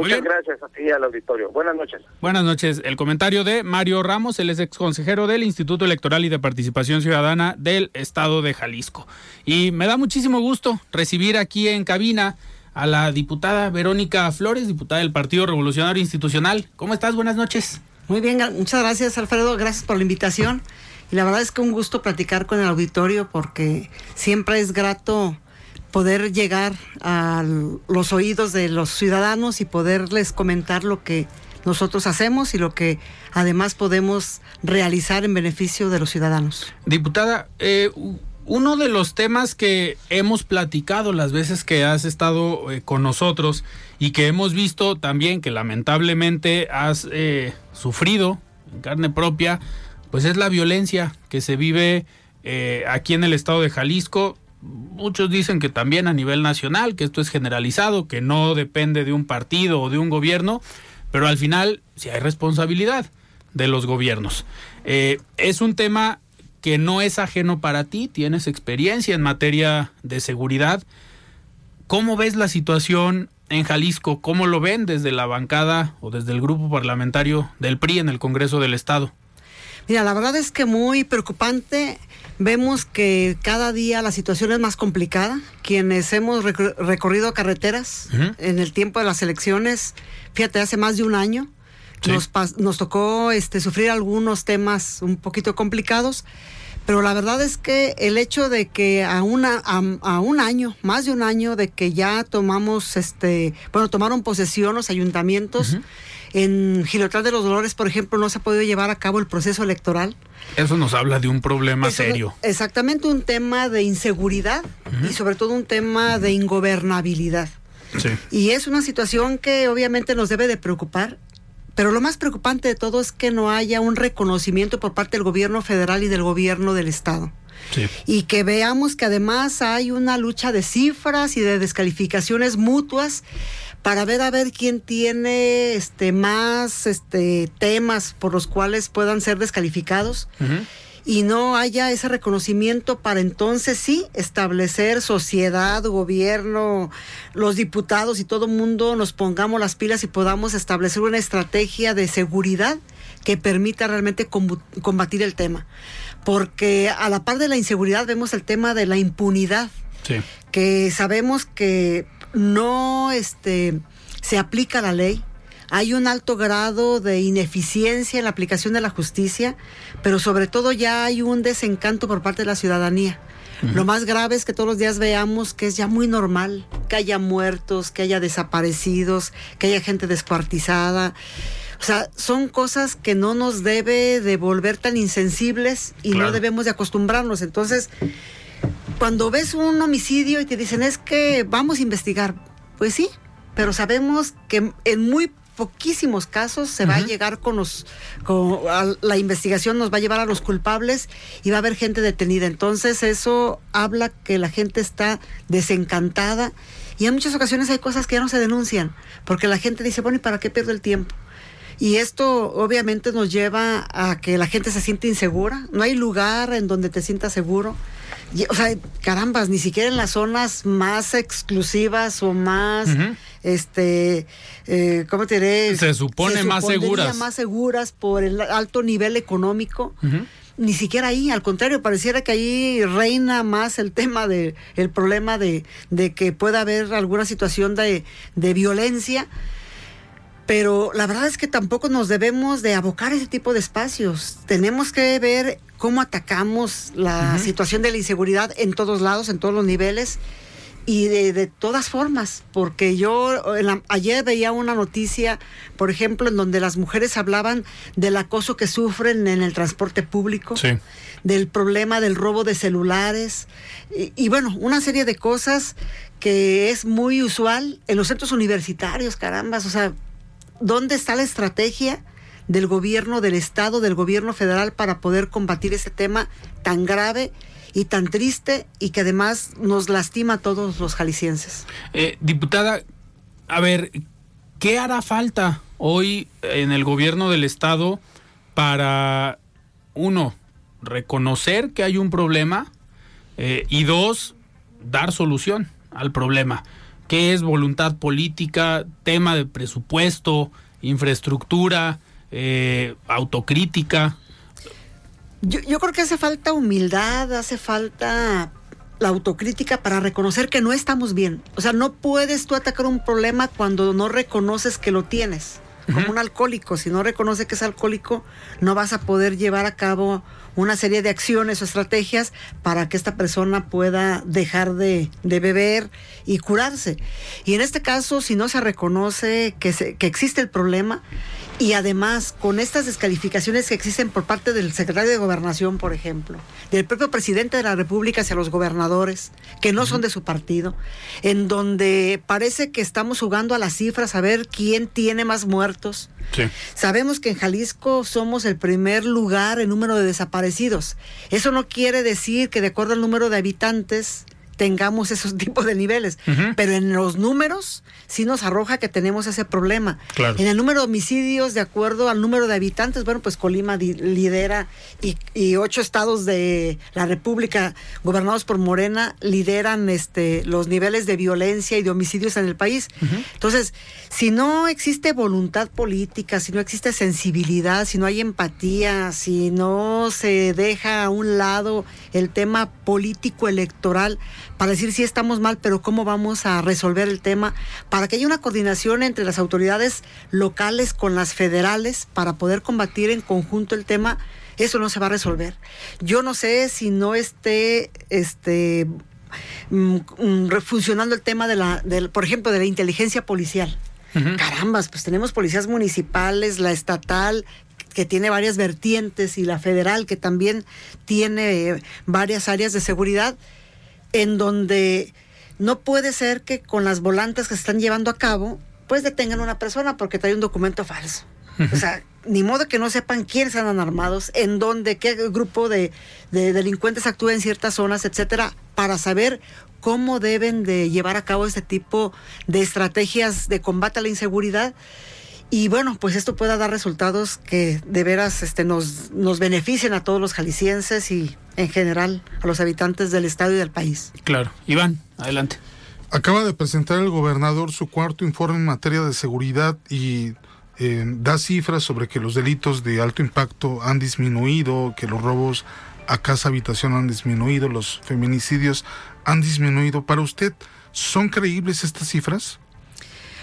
Muchas gracias a ti y al auditorio. Buenas noches. Buenas noches. El comentario de Mario Ramos, él es ex consejero del Instituto Electoral y de Participación Ciudadana del Estado de Jalisco. Y me da muchísimo gusto recibir aquí en cabina a la diputada Verónica Flores, diputada del Partido Revolucionario Institucional. ¿Cómo estás? Buenas noches. Muy bien, muchas gracias Alfredo, gracias por la invitación. Y la verdad es que un gusto platicar con el auditorio porque siempre es grato poder llegar a los oídos de los ciudadanos y poderles comentar lo que nosotros hacemos y lo que además podemos realizar en beneficio de los ciudadanos. Diputada, eh, uno de los temas que hemos platicado las veces que has estado eh, con nosotros y que hemos visto también que lamentablemente has eh, sufrido en carne propia, pues es la violencia que se vive aquí en el estado de Jalisco muchos dicen que también a nivel nacional, que esto es generalizado, que no depende de un partido o de un gobierno, pero al final sí hay responsabilidad de los gobiernos. Eh, es un tema que no es ajeno para ti, tienes experiencia en materia de seguridad. ¿Cómo ves la situación en Jalisco? ¿Cómo lo ven desde la bancada o desde el grupo parlamentario del PRI en el Congreso del Estado? Mira, la verdad es que muy preocupante Vemos que cada día la situación es más complicada. Quienes hemos recorrido carreteras en el tiempo de las elecciones, fíjate, hace más de un año, nos, nos tocó este, sufrir algunos temas un poquito complicados. Pero la verdad es que el hecho de que a, una, a, un año, más de un año de que ya tomamos, este, bueno, tomaron posesión los ayuntamientos, en Gilotral de los Dolores, por ejemplo, no se ha podido llevar a cabo el proceso electoral. Eso nos habla de un problema serio. Exactamente un tema de inseguridad y sobre todo un tema de ingobernabilidad. Sí. Y es una situación que obviamente nos debe de preocupar, pero lo más preocupante de todo es que no haya un reconocimiento por parte del gobierno federal y del gobierno del estado. Sí. Y que veamos que además hay una lucha de cifras y de descalificaciones mutuas para ver a ver quién tiene este más este temas por los cuales puedan ser descalificados. Y no haya ese reconocimiento para entonces sí establecer sociedad, gobierno, los diputados y todo el mundo nos pongamos las pilas y podamos establecer una estrategia de seguridad que permita realmente combatir el tema. Porque a la par de la inseguridad vemos el tema de la impunidad. Que sabemos que no este, se aplica la ley. Hay un alto grado de ineficiencia en la aplicación de la justicia, pero sobre todo ya hay un desencanto por parte de la ciudadanía. Lo más grave es que todos los días veamos que es ya muy normal que haya muertos, que haya desaparecidos, que haya gente descuartizada. O sea, son cosas que no nos debe de volver tan insensibles y no debemos de acostumbrarnos. Entonces, cuando ves un homicidio y te dicen es que vamos a investigar, pues sí, pero sabemos que en muy poquísimos casos se va a llegar con los, con, la investigación nos va a llevar a los culpables y va a haber gente detenida. Entonces eso habla que la gente está desencantada y en muchas ocasiones hay cosas que ya no se denuncian porque la gente dice, bueno, ¿y para qué pierdo el tiempo? Y esto obviamente nos lleva a que la gente se siente insegura. No hay lugar en donde te sientas seguro. O sea, carambas, ni siquiera en las zonas más exclusivas o más, este, eh, ¿cómo te diré? Se supone más seguras. más seguras por el alto nivel económico. Ni siquiera ahí, al contrario, pareciera que ahí reina más el tema de, el problema de, de que pueda haber alguna situación de, de violencia pero la verdad es que tampoco nos debemos de abocar a ese tipo de espacios. Tenemos que ver cómo atacamos la situación de la inseguridad en todos lados, en todos los niveles y de, todas formas, porque yo ayer veía una noticia, por ejemplo, en donde las mujeres hablaban del acoso que sufren en el transporte público, del problema del robo de celulares y, y, bueno, una serie de cosas que es muy usual en los centros universitarios, carambas, o sea, ¿dónde está la estrategia del gobierno del Estado, del gobierno federal para poder combatir ese tema tan grave? y tan triste y que además nos lastima a todos los jaliscienses. Eh, diputada, a ver, ¿qué hará falta hoy en el gobierno del estado para, uno, reconocer que hay un problema eh, y dos, dar solución al problema? ¿Qué es voluntad política, tema de presupuesto, infraestructura, eh, autocrítica? Yo, yo creo que hace falta humildad, hace falta la autocrítica para reconocer que no estamos bien. O sea, no puedes tú atacar un problema cuando no reconoces que lo tienes. Como un alcohólico, si no reconoce que es alcohólico, no vas a poder llevar a cabo una serie de acciones o estrategias para que esta persona pueda dejar de, beber y curarse. Y en este caso, si no se reconoce que, que existe el problema y además con estas descalificaciones que existen por parte del secretario de Gobernación, por ejemplo, del propio presidente de la República hacia los gobernadores, que no son de su partido, en donde parece que estamos jugando a las cifras a ver quién tiene más muertos. Sabemos que en Jalisco somos el primer lugar en número de desaparecidos. Eso no quiere decir que de acuerdo al número de habitantes tengamos esos tipos de niveles. Pero en los números sí nos arroja que tenemos ese problema. En el número de homicidios, de acuerdo al número de habitantes, bueno, pues Colima lidera y, ocho estados de la República gobernados por Morena lideran este, los niveles de violencia y de homicidios en el país. Entonces, si no existe voluntad política, si no existe sensibilidad, si no hay empatía, si no se deja a un lado el tema político electoral, para decir si estamos mal, pero cómo vamos a resolver el tema, para que haya una coordinación entre las autoridades locales con las federales para poder combatir en conjunto el tema, eso no se va a resolver. Yo no sé si no esté este mm, mm, funcionando el tema de la, por ejemplo, de la inteligencia policial. Carambas, pues tenemos policías municipales, la estatal, que tiene varias vertientes, y la federal, que también tiene varias áreas de seguridad en donde no puede ser que con las volantes que se están llevando a cabo, pues detengan a una persona porque trae un documento falso. O sea, ni modo que no sepan quiénes andan armados, en dónde, qué grupo de, delincuentes actúa en ciertas zonas, etcétera, para saber cómo deben de llevar a cabo este tipo de estrategias de combate a la inseguridad y bueno, pues esto pueda dar resultados que de veras este, nos, nos beneficien a todos los jaliscienses y en general a los habitantes del estado y del país. Claro. Iván, adelante. Acaba de presentar el gobernador su cuarto informe en materia de seguridad y eh, da cifras sobre que los delitos de alto impacto han disminuido, que los robos a casa habitación han disminuido, los feminicidios han disminuido. Para usted, ¿son creíbles estas cifras?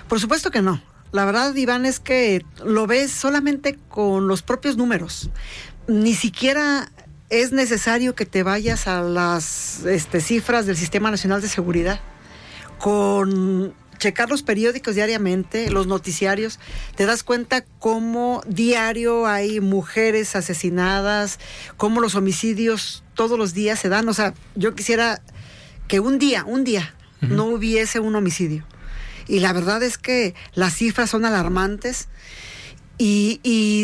Por supuesto que no. La verdad, Iván, es que lo ves solamente con los propios números. Ni siquiera es necesario que te vayas a las este, cifras del Sistema Nacional de Seguridad. Con checar los periódicos diariamente, los noticiarios, te das cuenta cómo diario hay mujeres asesinadas, cómo los homicidios todos los días se dan. O sea, yo quisiera que un día, un día, no hubiese un homicidio. Y la verdad es que las cifras son alarmantes. Y,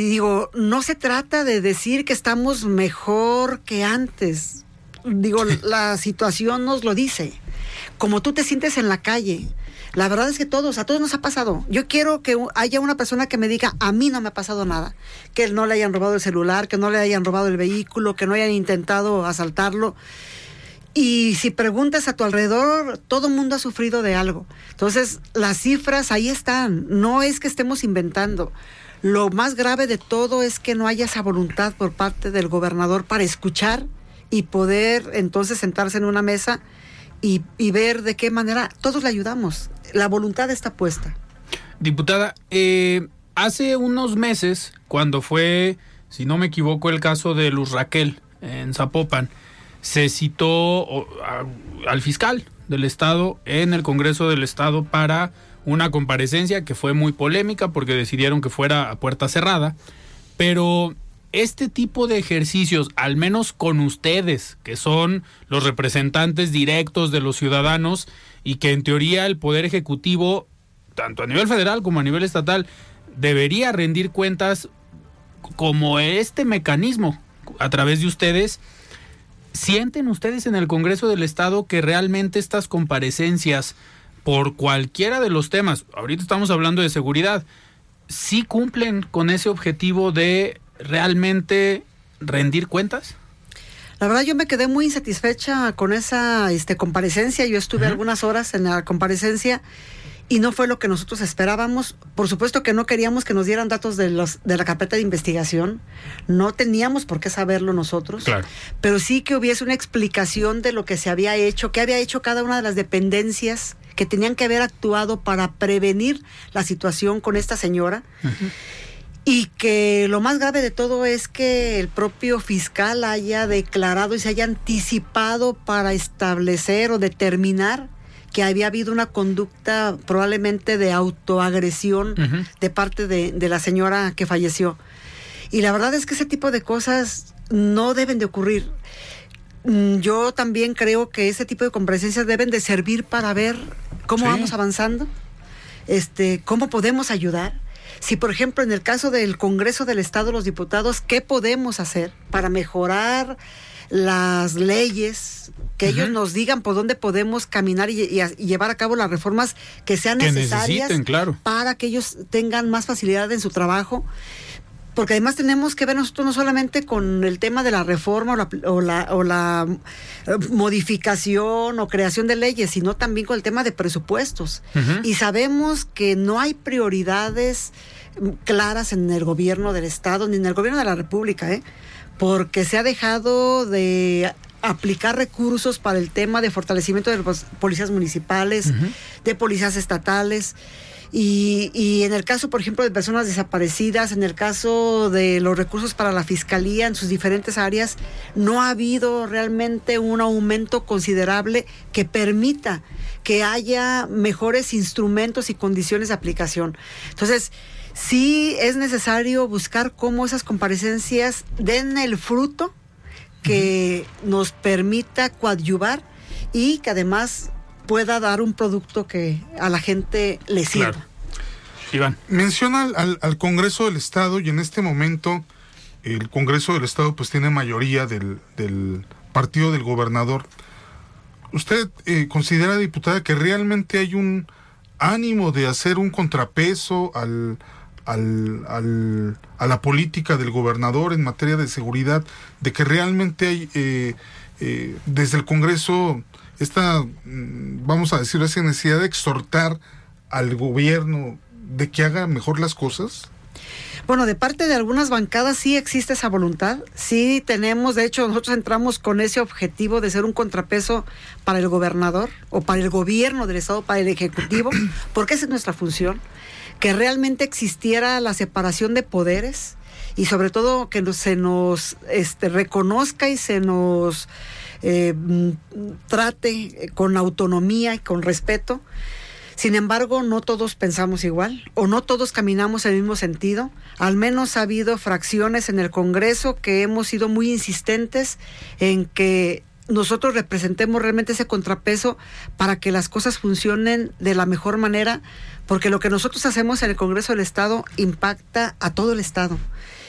digo, no se trata de decir que estamos mejor que antes. Digo, la situación nos lo dice. Como tú te sientes en la calle, La verdad es que todos, a todos nos ha pasado. Yo quiero que haya una persona que me diga, a mí no me ha pasado nada. Que no le hayan robado el celular, que no le hayan robado el vehículo, que no hayan intentado asaltarlo. Y si preguntas a tu alrededor, todo mundo ha sufrido de algo. Entonces, las cifras ahí están. No es que estemos inventando. Lo más grave de todo es que no haya esa voluntad por parte del gobernador para escuchar y poder entonces sentarse en una mesa y, ver de qué manera todos le ayudamos. La voluntad está puesta. Diputada, eh, hace unos meses, cuando fue, si no me equivoco, el caso de Luz Raquel en Zapopan, se citó al fiscal del Estado en el Congreso del Estado para una comparecencia que fue muy polémica porque decidieron que fuera a puerta cerrada, pero este tipo de ejercicios, al menos con ustedes, que son los representantes directos de los ciudadanos y que en teoría el Poder Ejecutivo, tanto a nivel federal como a nivel estatal, debería rendir cuentas como este mecanismo a través de ustedes, ¿sienten ustedes en el Congreso del Estado que realmente estas comparecencias por cualquiera de los temas, ahorita estamos hablando de seguridad, sí cumplen con ese objetivo de realmente rendir cuentas? La verdad yo me quedé muy insatisfecha con esa este, comparecencia. Yo estuve algunas horas en la comparecencia y no fue lo que nosotros esperábamos. Por supuesto que no queríamos que nos dieran datos de, los, de la carpeta de investigación. No teníamos por qué saberlo nosotros. Pero sí que hubiese una explicación de lo que se había hecho, qué había hecho cada una de las dependencias que tenían que haber actuado para prevenir la situación con esta señora. Y que lo más grave de todo es que el propio fiscal haya declarado y se haya anticipado para establecer o determinar que había habido una conducta probablemente de autoagresión de parte de, de, la señora que falleció. Y la verdad es que ese tipo de cosas no deben de ocurrir. Mm, yo también creo que ese tipo de comparecencias deben de servir para ver cómo vamos avanzando, este, cómo podemos ayudar si, por ejemplo, en el caso del Congreso del Estado, los diputados, ¿qué podemos hacer para mejorar las leyes? Que ellos nos digan por dónde podemos caminar y, llevar a cabo las reformas que sean necesarias para que ellos tengan más facilidad en su trabajo porque además tenemos que ver nosotros no solamente con el tema de la reforma o la, o la, eh, modificación o creación de leyes, sino también con el tema de presupuestos. Y sabemos que no hay prioridades mm, claras en el gobierno del Estado ni en el gobierno de la República, ¿eh? Porque se ha dejado de aplicar recursos para el tema de fortalecimiento de las policías municipales, de policías estatales. Y, en el caso, por ejemplo, de personas desaparecidas, en el caso de los recursos para la fiscalía en sus diferentes áreas, no ha habido realmente un aumento considerable que permita que haya mejores instrumentos y condiciones de aplicación. Entonces, sí es necesario buscar cómo esas comparecencias den el fruto que nos permita coadyuvar y que además pueda dar un producto que a la gente le sirva. Iván. Menciona al, Congreso del Estado y en este momento el Congreso del Estado pues tiene mayoría del, partido del gobernador. ¿Usted eh, considera, diputada, que realmente hay un ánimo de hacer un contrapeso al, al, a la política del gobernador en materia de seguridad, de que realmente hay eh, eh, desde el Congreso esta, mm, vamos a decirlo así, necesidad de exhortar al gobierno de que haga mejor las cosas? Bueno, de parte de algunas bancadas sí existe esa voluntad, sí tenemos, de hecho nosotros entramos con ese objetivo de ser un contrapeso para el gobernador o para el gobierno del Estado, para el Ejecutivo, porque esa es nuestra función, que realmente existiera la separación de poderes y sobre todo que se nos este, reconozca y se nos eh, mm, trate con autonomía y con respeto. Sin embargo, no todos pensamos igual o no todos caminamos en el mismo sentido. Al menos ha habido fracciones en el Congreso que hemos sido muy insistentes en que nosotros representemos realmente ese contrapeso para que las cosas funcionen de la mejor manera, porque lo que nosotros hacemos en el Congreso del Estado impacta a todo el Estado.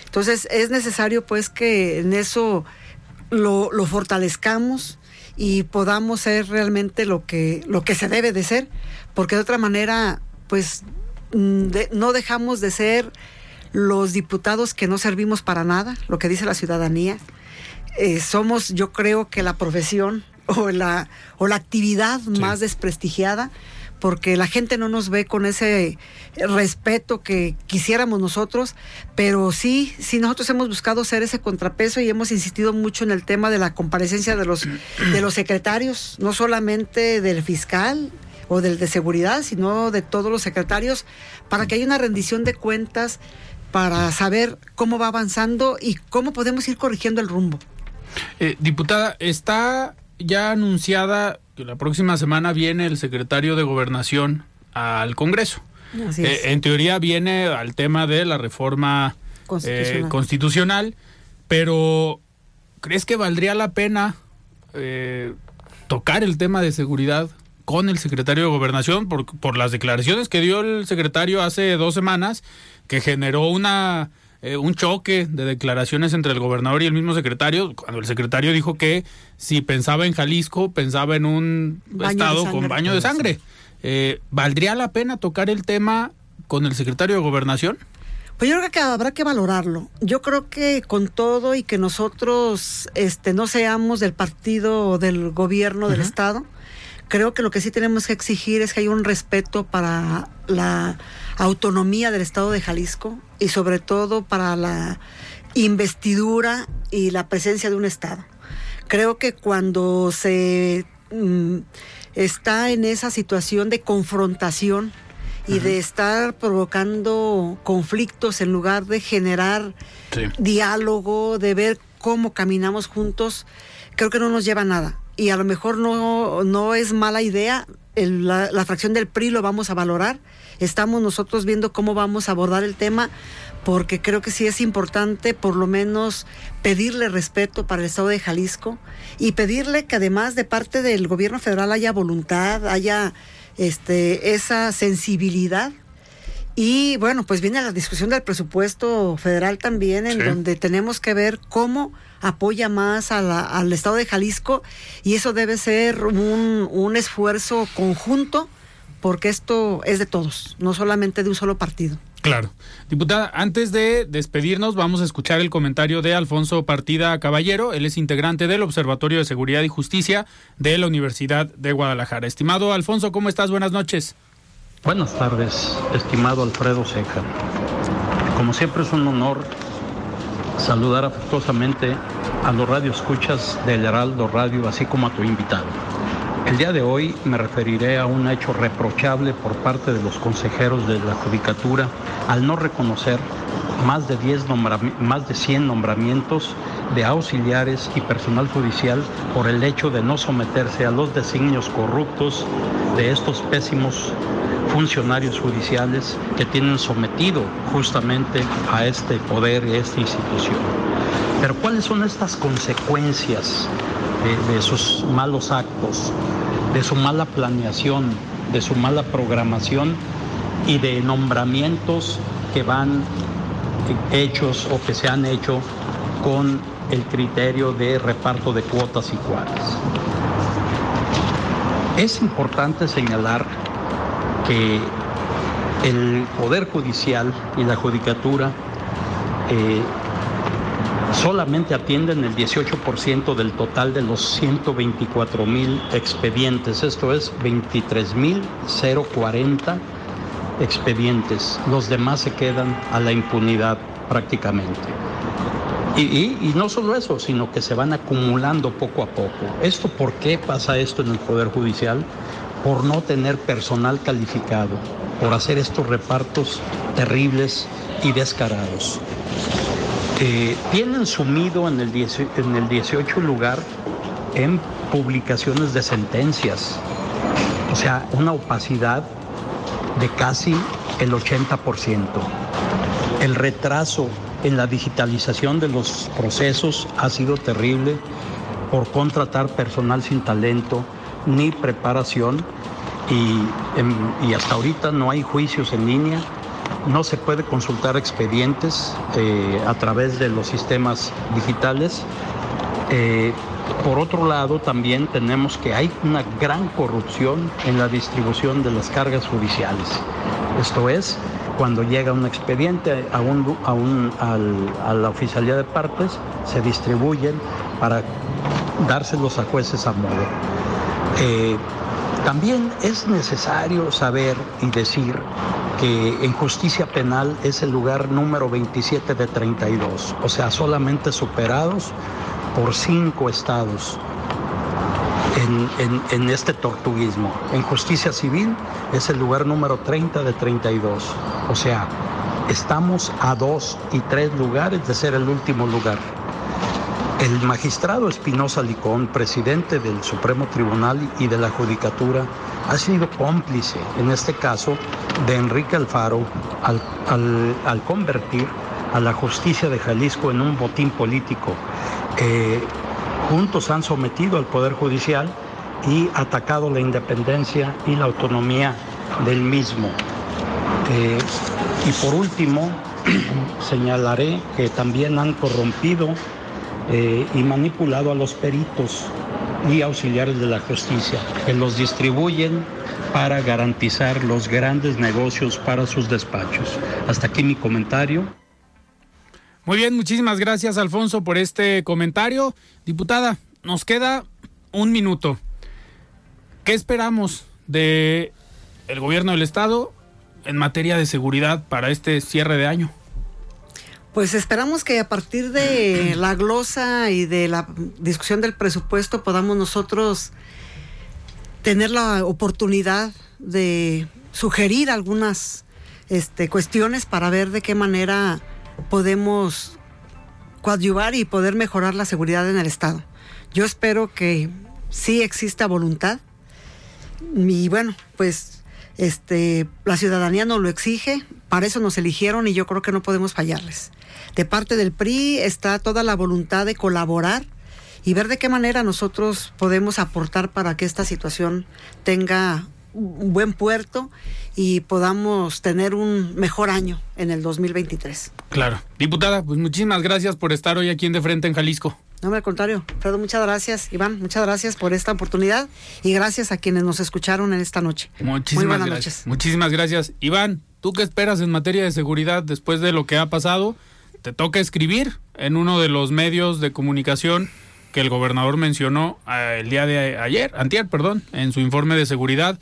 Entonces es necesario pues que en eso lo, lo fortalezcamos y podamos ser realmente lo que, lo que se debe de ser, porque de otra manera, pues mm, no dejamos de ser los diputados que no servimos para nada, lo que dice la ciudadanía. Eh, somos, yo creo que la profesión o la, o la actividad más desprestigiada porque la gente no nos ve con ese respeto que quisiéramos nosotros, pero sí, sí nosotros hemos buscado ser ese contrapeso y hemos insistido mucho en el tema de la comparecencia de los, de los secretarios, no solamente del fiscal o del de seguridad, sino de todos los secretarios, para que haya una rendición de cuentas para saber cómo va avanzando y cómo podemos ir corrigiendo el rumbo. Eh, diputada, está ya anunciada que la próxima semana viene el secretario de Gobernación al Congreso. Eh, en teoría viene al tema de la reforma eh, constitucional, pero ¿crees que valdría la pena eh, tocar el tema de seguridad con el secretario de Gobernación por, por las declaraciones que dio el secretario hace dos semanas, que generó una eh, un choque de declaraciones entre el gobernador y el mismo secretario, cuando el secretario dijo que si pensaba en Jalisco, pensaba en un estado con baño de sangre. Eh, ¿Valdría la pena tocar el tema con el secretario de gobernación? Pues yo creo que habrá que valorarlo. Yo creo que con todo y que nosotros este, no seamos del partido o del gobierno del Estado, creo que lo que sí tenemos que exigir es que haya un respeto para la autonomía del Estado de Jalisco y sobre todo para la investidura y la presencia de un Estado. Creo que cuando se mm, está en esa situación de confrontación y de estar provocando conflictos en lugar de generar diálogo, de ver cómo caminamos juntos, creo que no nos lleva a nada. Y a lo mejor no, no es mala idea, la, la fracción del PRI lo vamos a valorar, estamos nosotros viendo cómo vamos a abordar el tema, porque creo que sí es importante por lo menos pedirle respeto para el Estado de Jalisco y pedirle que además de parte del gobierno federal haya voluntad, haya este, esa sensibilidad. Y bueno, pues viene la discusión del presupuesto federal también, en donde tenemos que ver cómo apoya más al Estado de Jalisco y eso debe ser un, un esfuerzo conjunto porque esto es de todos, no solamente de un solo partido. Claro. Diputada, antes de despedirnos, vamos a escuchar el comentario de Alfonso Partida Caballero. Él es integrante del Observatorio de Seguridad y Justicia de la Universidad de Guadalajara. Estimado Alfonso, ¿cómo estás? Buenas noches. Buenas tardes, estimado Alfredo Ceja. Como siempre es un honor saludar afectuosamente a los radioescuchas del Heraldo Radio, así como a tu invitado. El día de hoy me referiré a un hecho reprochable por parte de los consejeros de la Judicatura al no reconocer más de, 10 más de 100 nombramientos de auxiliares y personal judicial por el hecho de no someterse a los designios corruptos de estos pésimos funcionarios judiciales que tienen sometido justamente a este poder y a esta institución. Pero ¿cuáles son estas consecuencias de, sus malos actos, de su mala planeación, de su mala programación y de nombramientos que van hechos o que se han hecho con el criterio de reparto de cuotas cuadras. Es importante señalar que el Poder Judicial y la Judicatura eh, solamente atienden el 18% del total de los 124 mil expedientes, esto es 23 mil 040 expedientes. Los demás se quedan a la impunidad prácticamente. Y, no solo eso, sino que se van acumulando poco a poco. ¿Esto por qué pasa esto en el Poder Judicial? Por no tener personal calificado, por hacer estos repartos terribles y descarados. Eh, tienen sumido en el, en el 18 lugar en publicaciones de sentencias. O sea, una opacidad de casi el 80%. El retraso en la digitalización de los procesos ha sido terrible por contratar personal sin talento ni preparación y, y hasta ahorita no hay juicios en línea no se puede consultar expedientes eh, a través de los sistemas digitales. Eh, por otro lado, también tenemos que hay una gran corrupción en la distribución de las cargas judiciales. Esto es, cuando llega un expediente a, un, a, un, a la oficialía de partes, se distribuyen para dárselos a jueces a modo. Eh, también es necesario saber y decir que en justicia penal es el lugar número 27 de 32, o sea, solamente superados por cinco estados en, en, este tortuguismo. En justicia civil es el lugar número 30 de 32, o sea, estamos a dos y tres lugares de ser el último lugar. El magistrado Espinosa Licón, presidente del Supremo Tribunal y de la Judicatura, ha sido cómplice, en este caso, de Enrique Alfaro al, convertir a la justicia de Jalisco en un botín político. Eh, juntos han sometido al Poder Judicial y atacado la independencia y la autonomía del mismo. Eh, y por último, señalaré que también han corrompido eh, y manipulado a los peritos y auxiliares de la justicia, que los distribuyen para garantizar los grandes negocios para sus despachos. Hasta aquí mi comentario. Muy bien, muchísimas gracias Alfonso por este comentario. Diputada, nos queda un minuto. ¿Qué esperamos de el gobierno del estado en materia de seguridad para este cierre de año? Pues esperamos que a partir de la glosa y de la discusión del presupuesto podamos nosotros tener la oportunidad de sugerir algunas este, cuestiones para ver de qué manera podemos coadyuvar y poder mejorar la seguridad en el Estado. Yo espero que sí exista voluntad y bueno, pues este, la ciudadanía nos lo exige, para eso nos eligieron y yo creo que no podemos fallarles. De parte del PRI está toda la voluntad de colaborar y ver de qué manera nosotros podemos aportar para que esta situación tenga un buen puerto y podamos tener un mejor año en el 2023. Claro. Diputada, pues muchísimas gracias por estar hoy aquí en De Frente en Jalisco. No, al contrario. Fredo, muchas gracias. Iván, muchas gracias por esta oportunidad y gracias a quienes nos escucharon en esta noche. Muchísimas buenas gracias. noches. Muchísimas gracias. Iván, ¿tú qué esperas en materia de seguridad después de lo que ha pasado? Te toca escribir en uno de los medios de comunicación que el gobernador mencionó eh, el día de ayer, antier, perdón, en su informe de seguridad.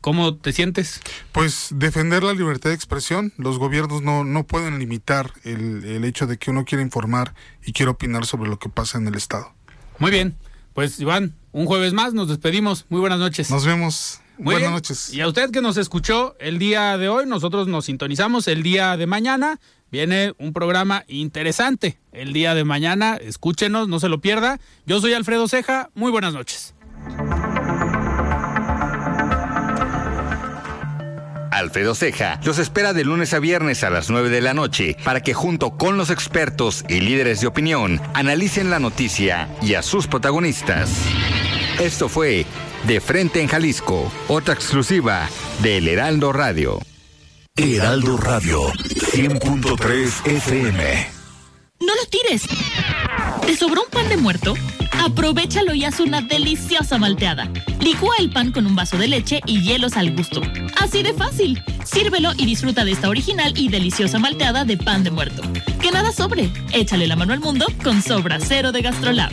¿Cómo te sientes? Pues defender la libertad de expresión. Los gobiernos no, no pueden limitar el, el hecho de que uno quiera informar y quiera opinar sobre lo que pasa en el Estado. Muy bien. Pues Iván, un jueves más, nos despedimos. Muy buenas noches. Nos vemos. Buenas noches. Y a usted que nos escuchó el día de hoy, nosotros nos sintonizamos el día de mañana. Viene un programa interesante el día de mañana. Escúchenos, no se lo pierda. Yo soy Alfredo Ceja. Muy buenas noches. Alfredo Ceja los espera de lunes a viernes a las 9 de la noche para que junto con los expertos y líderes de opinión analicen la noticia y a sus protagonistas. Esto fue De Frente en Jalisco, otra exclusiva de El Heraldo Radio. Heraldo Radio 100.3 FM. No lo tires. ¿Te sobró un pan de muerto? Aprovechalo y haz una deliciosa malteada. Licúa el pan con un vaso de leche y hielos al gusto. Así de fácil. Sírvelo y disfruta de esta original y deliciosa malteada de pan de muerto. Que nada sobre. Échale la mano al mundo con Sobra Cero de Gastrolab.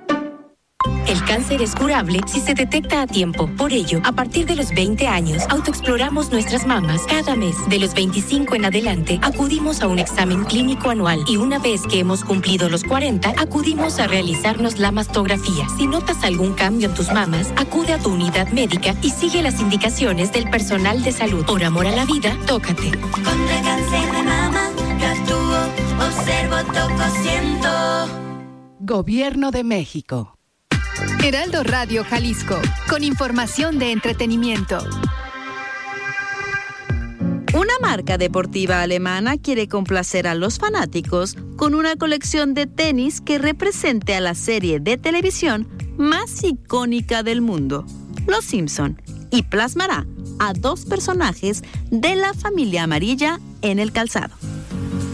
El cáncer es curable si se detecta a tiempo. Por ello, a partir de los 20 años, autoexploramos nuestras mamas cada mes. De los 25 en adelante, acudimos a un examen clínico anual y una vez que hemos cumplido los 40, acudimos a realizarnos la mastografía. Si notas algún cambio en tus mamas, acude a tu unidad médica y sigue las indicaciones del personal de salud. Por amor a la vida, tócate. Contra cáncer de mama, actúo, observo, toco, siento. Gobierno de México. Heraldo Radio Jalisco, con información de entretenimiento. Una marca deportiva alemana quiere complacer a los fanáticos con una colección de tenis que represente a la serie de televisión más icónica del mundo, Los Simpson, y plasmará a dos personajes de la familia amarilla en el calzado.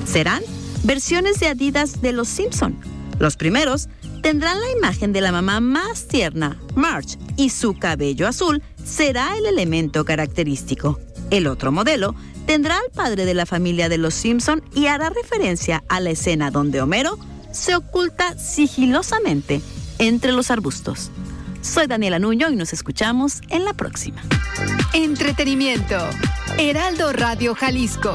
Serán versiones de Adidas de Los Simpson. Los primeros tendrán la imagen de la mamá más tierna, Marge, y su cabello azul será el elemento característico. El otro modelo tendrá al padre de la familia de los Simpson y hará referencia a la escena donde Homero se oculta sigilosamente entre los arbustos. Soy Daniela Nuño y nos escuchamos en la próxima. Entretenimiento. Heraldo Radio Jalisco.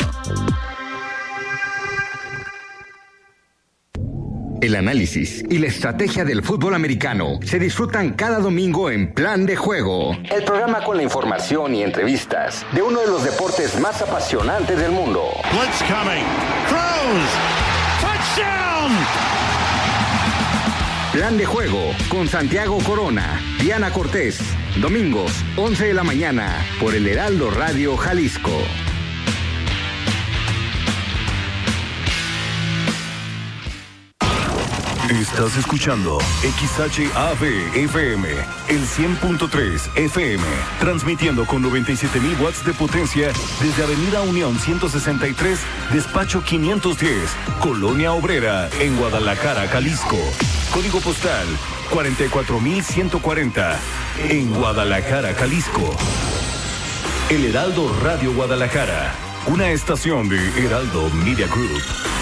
El análisis y la estrategia del fútbol americano se disfrutan cada domingo en Plan de Juego. El programa con la información y entrevistas de uno de los deportes más apasionantes del mundo. Blitz coming. Throws. Touchdown. Plan de Juego con Santiago Corona, Diana Cortés. Domingos, 11 de la mañana, por el Heraldo Radio Jalisco. Estás escuchando XHAB FM, el 100.3 FM, transmitiendo con 97.000 watts de potencia desde Avenida Unión 163, Despacho 510, Colonia Obrera, en Guadalajara, Jalisco. Código postal 44140, en Guadalajara, Jalisco. El Heraldo Radio Guadalajara, una estación de Heraldo Media Group.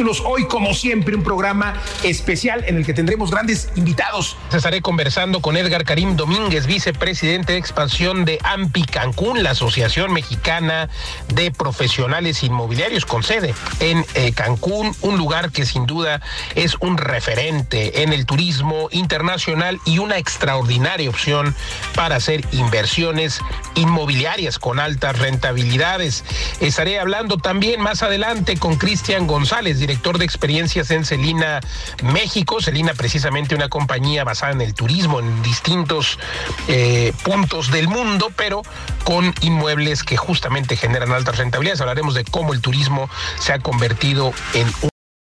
Hoy, como siempre, un programa especial en el que tendremos grandes invitados. Estaré conversando con Edgar Karim Domínguez, vicepresidente de expansión de AMPI Cancún, la Asociación Mexicana de Profesionales Inmobiliarios, con sede en eh, Cancún, un lugar que sin duda es un referente en el turismo internacional y una extraordinaria opción para hacer inversiones inmobiliarias con altas rentabilidades. Estaré hablando también más adelante con Cristian González, director de experiencias en Celina, México. Celina, precisamente una compañía basada en el turismo en distintos eh, puntos del mundo, pero con inmuebles que justamente generan altas rentabilidades. Hablaremos de cómo el turismo se ha convertido en un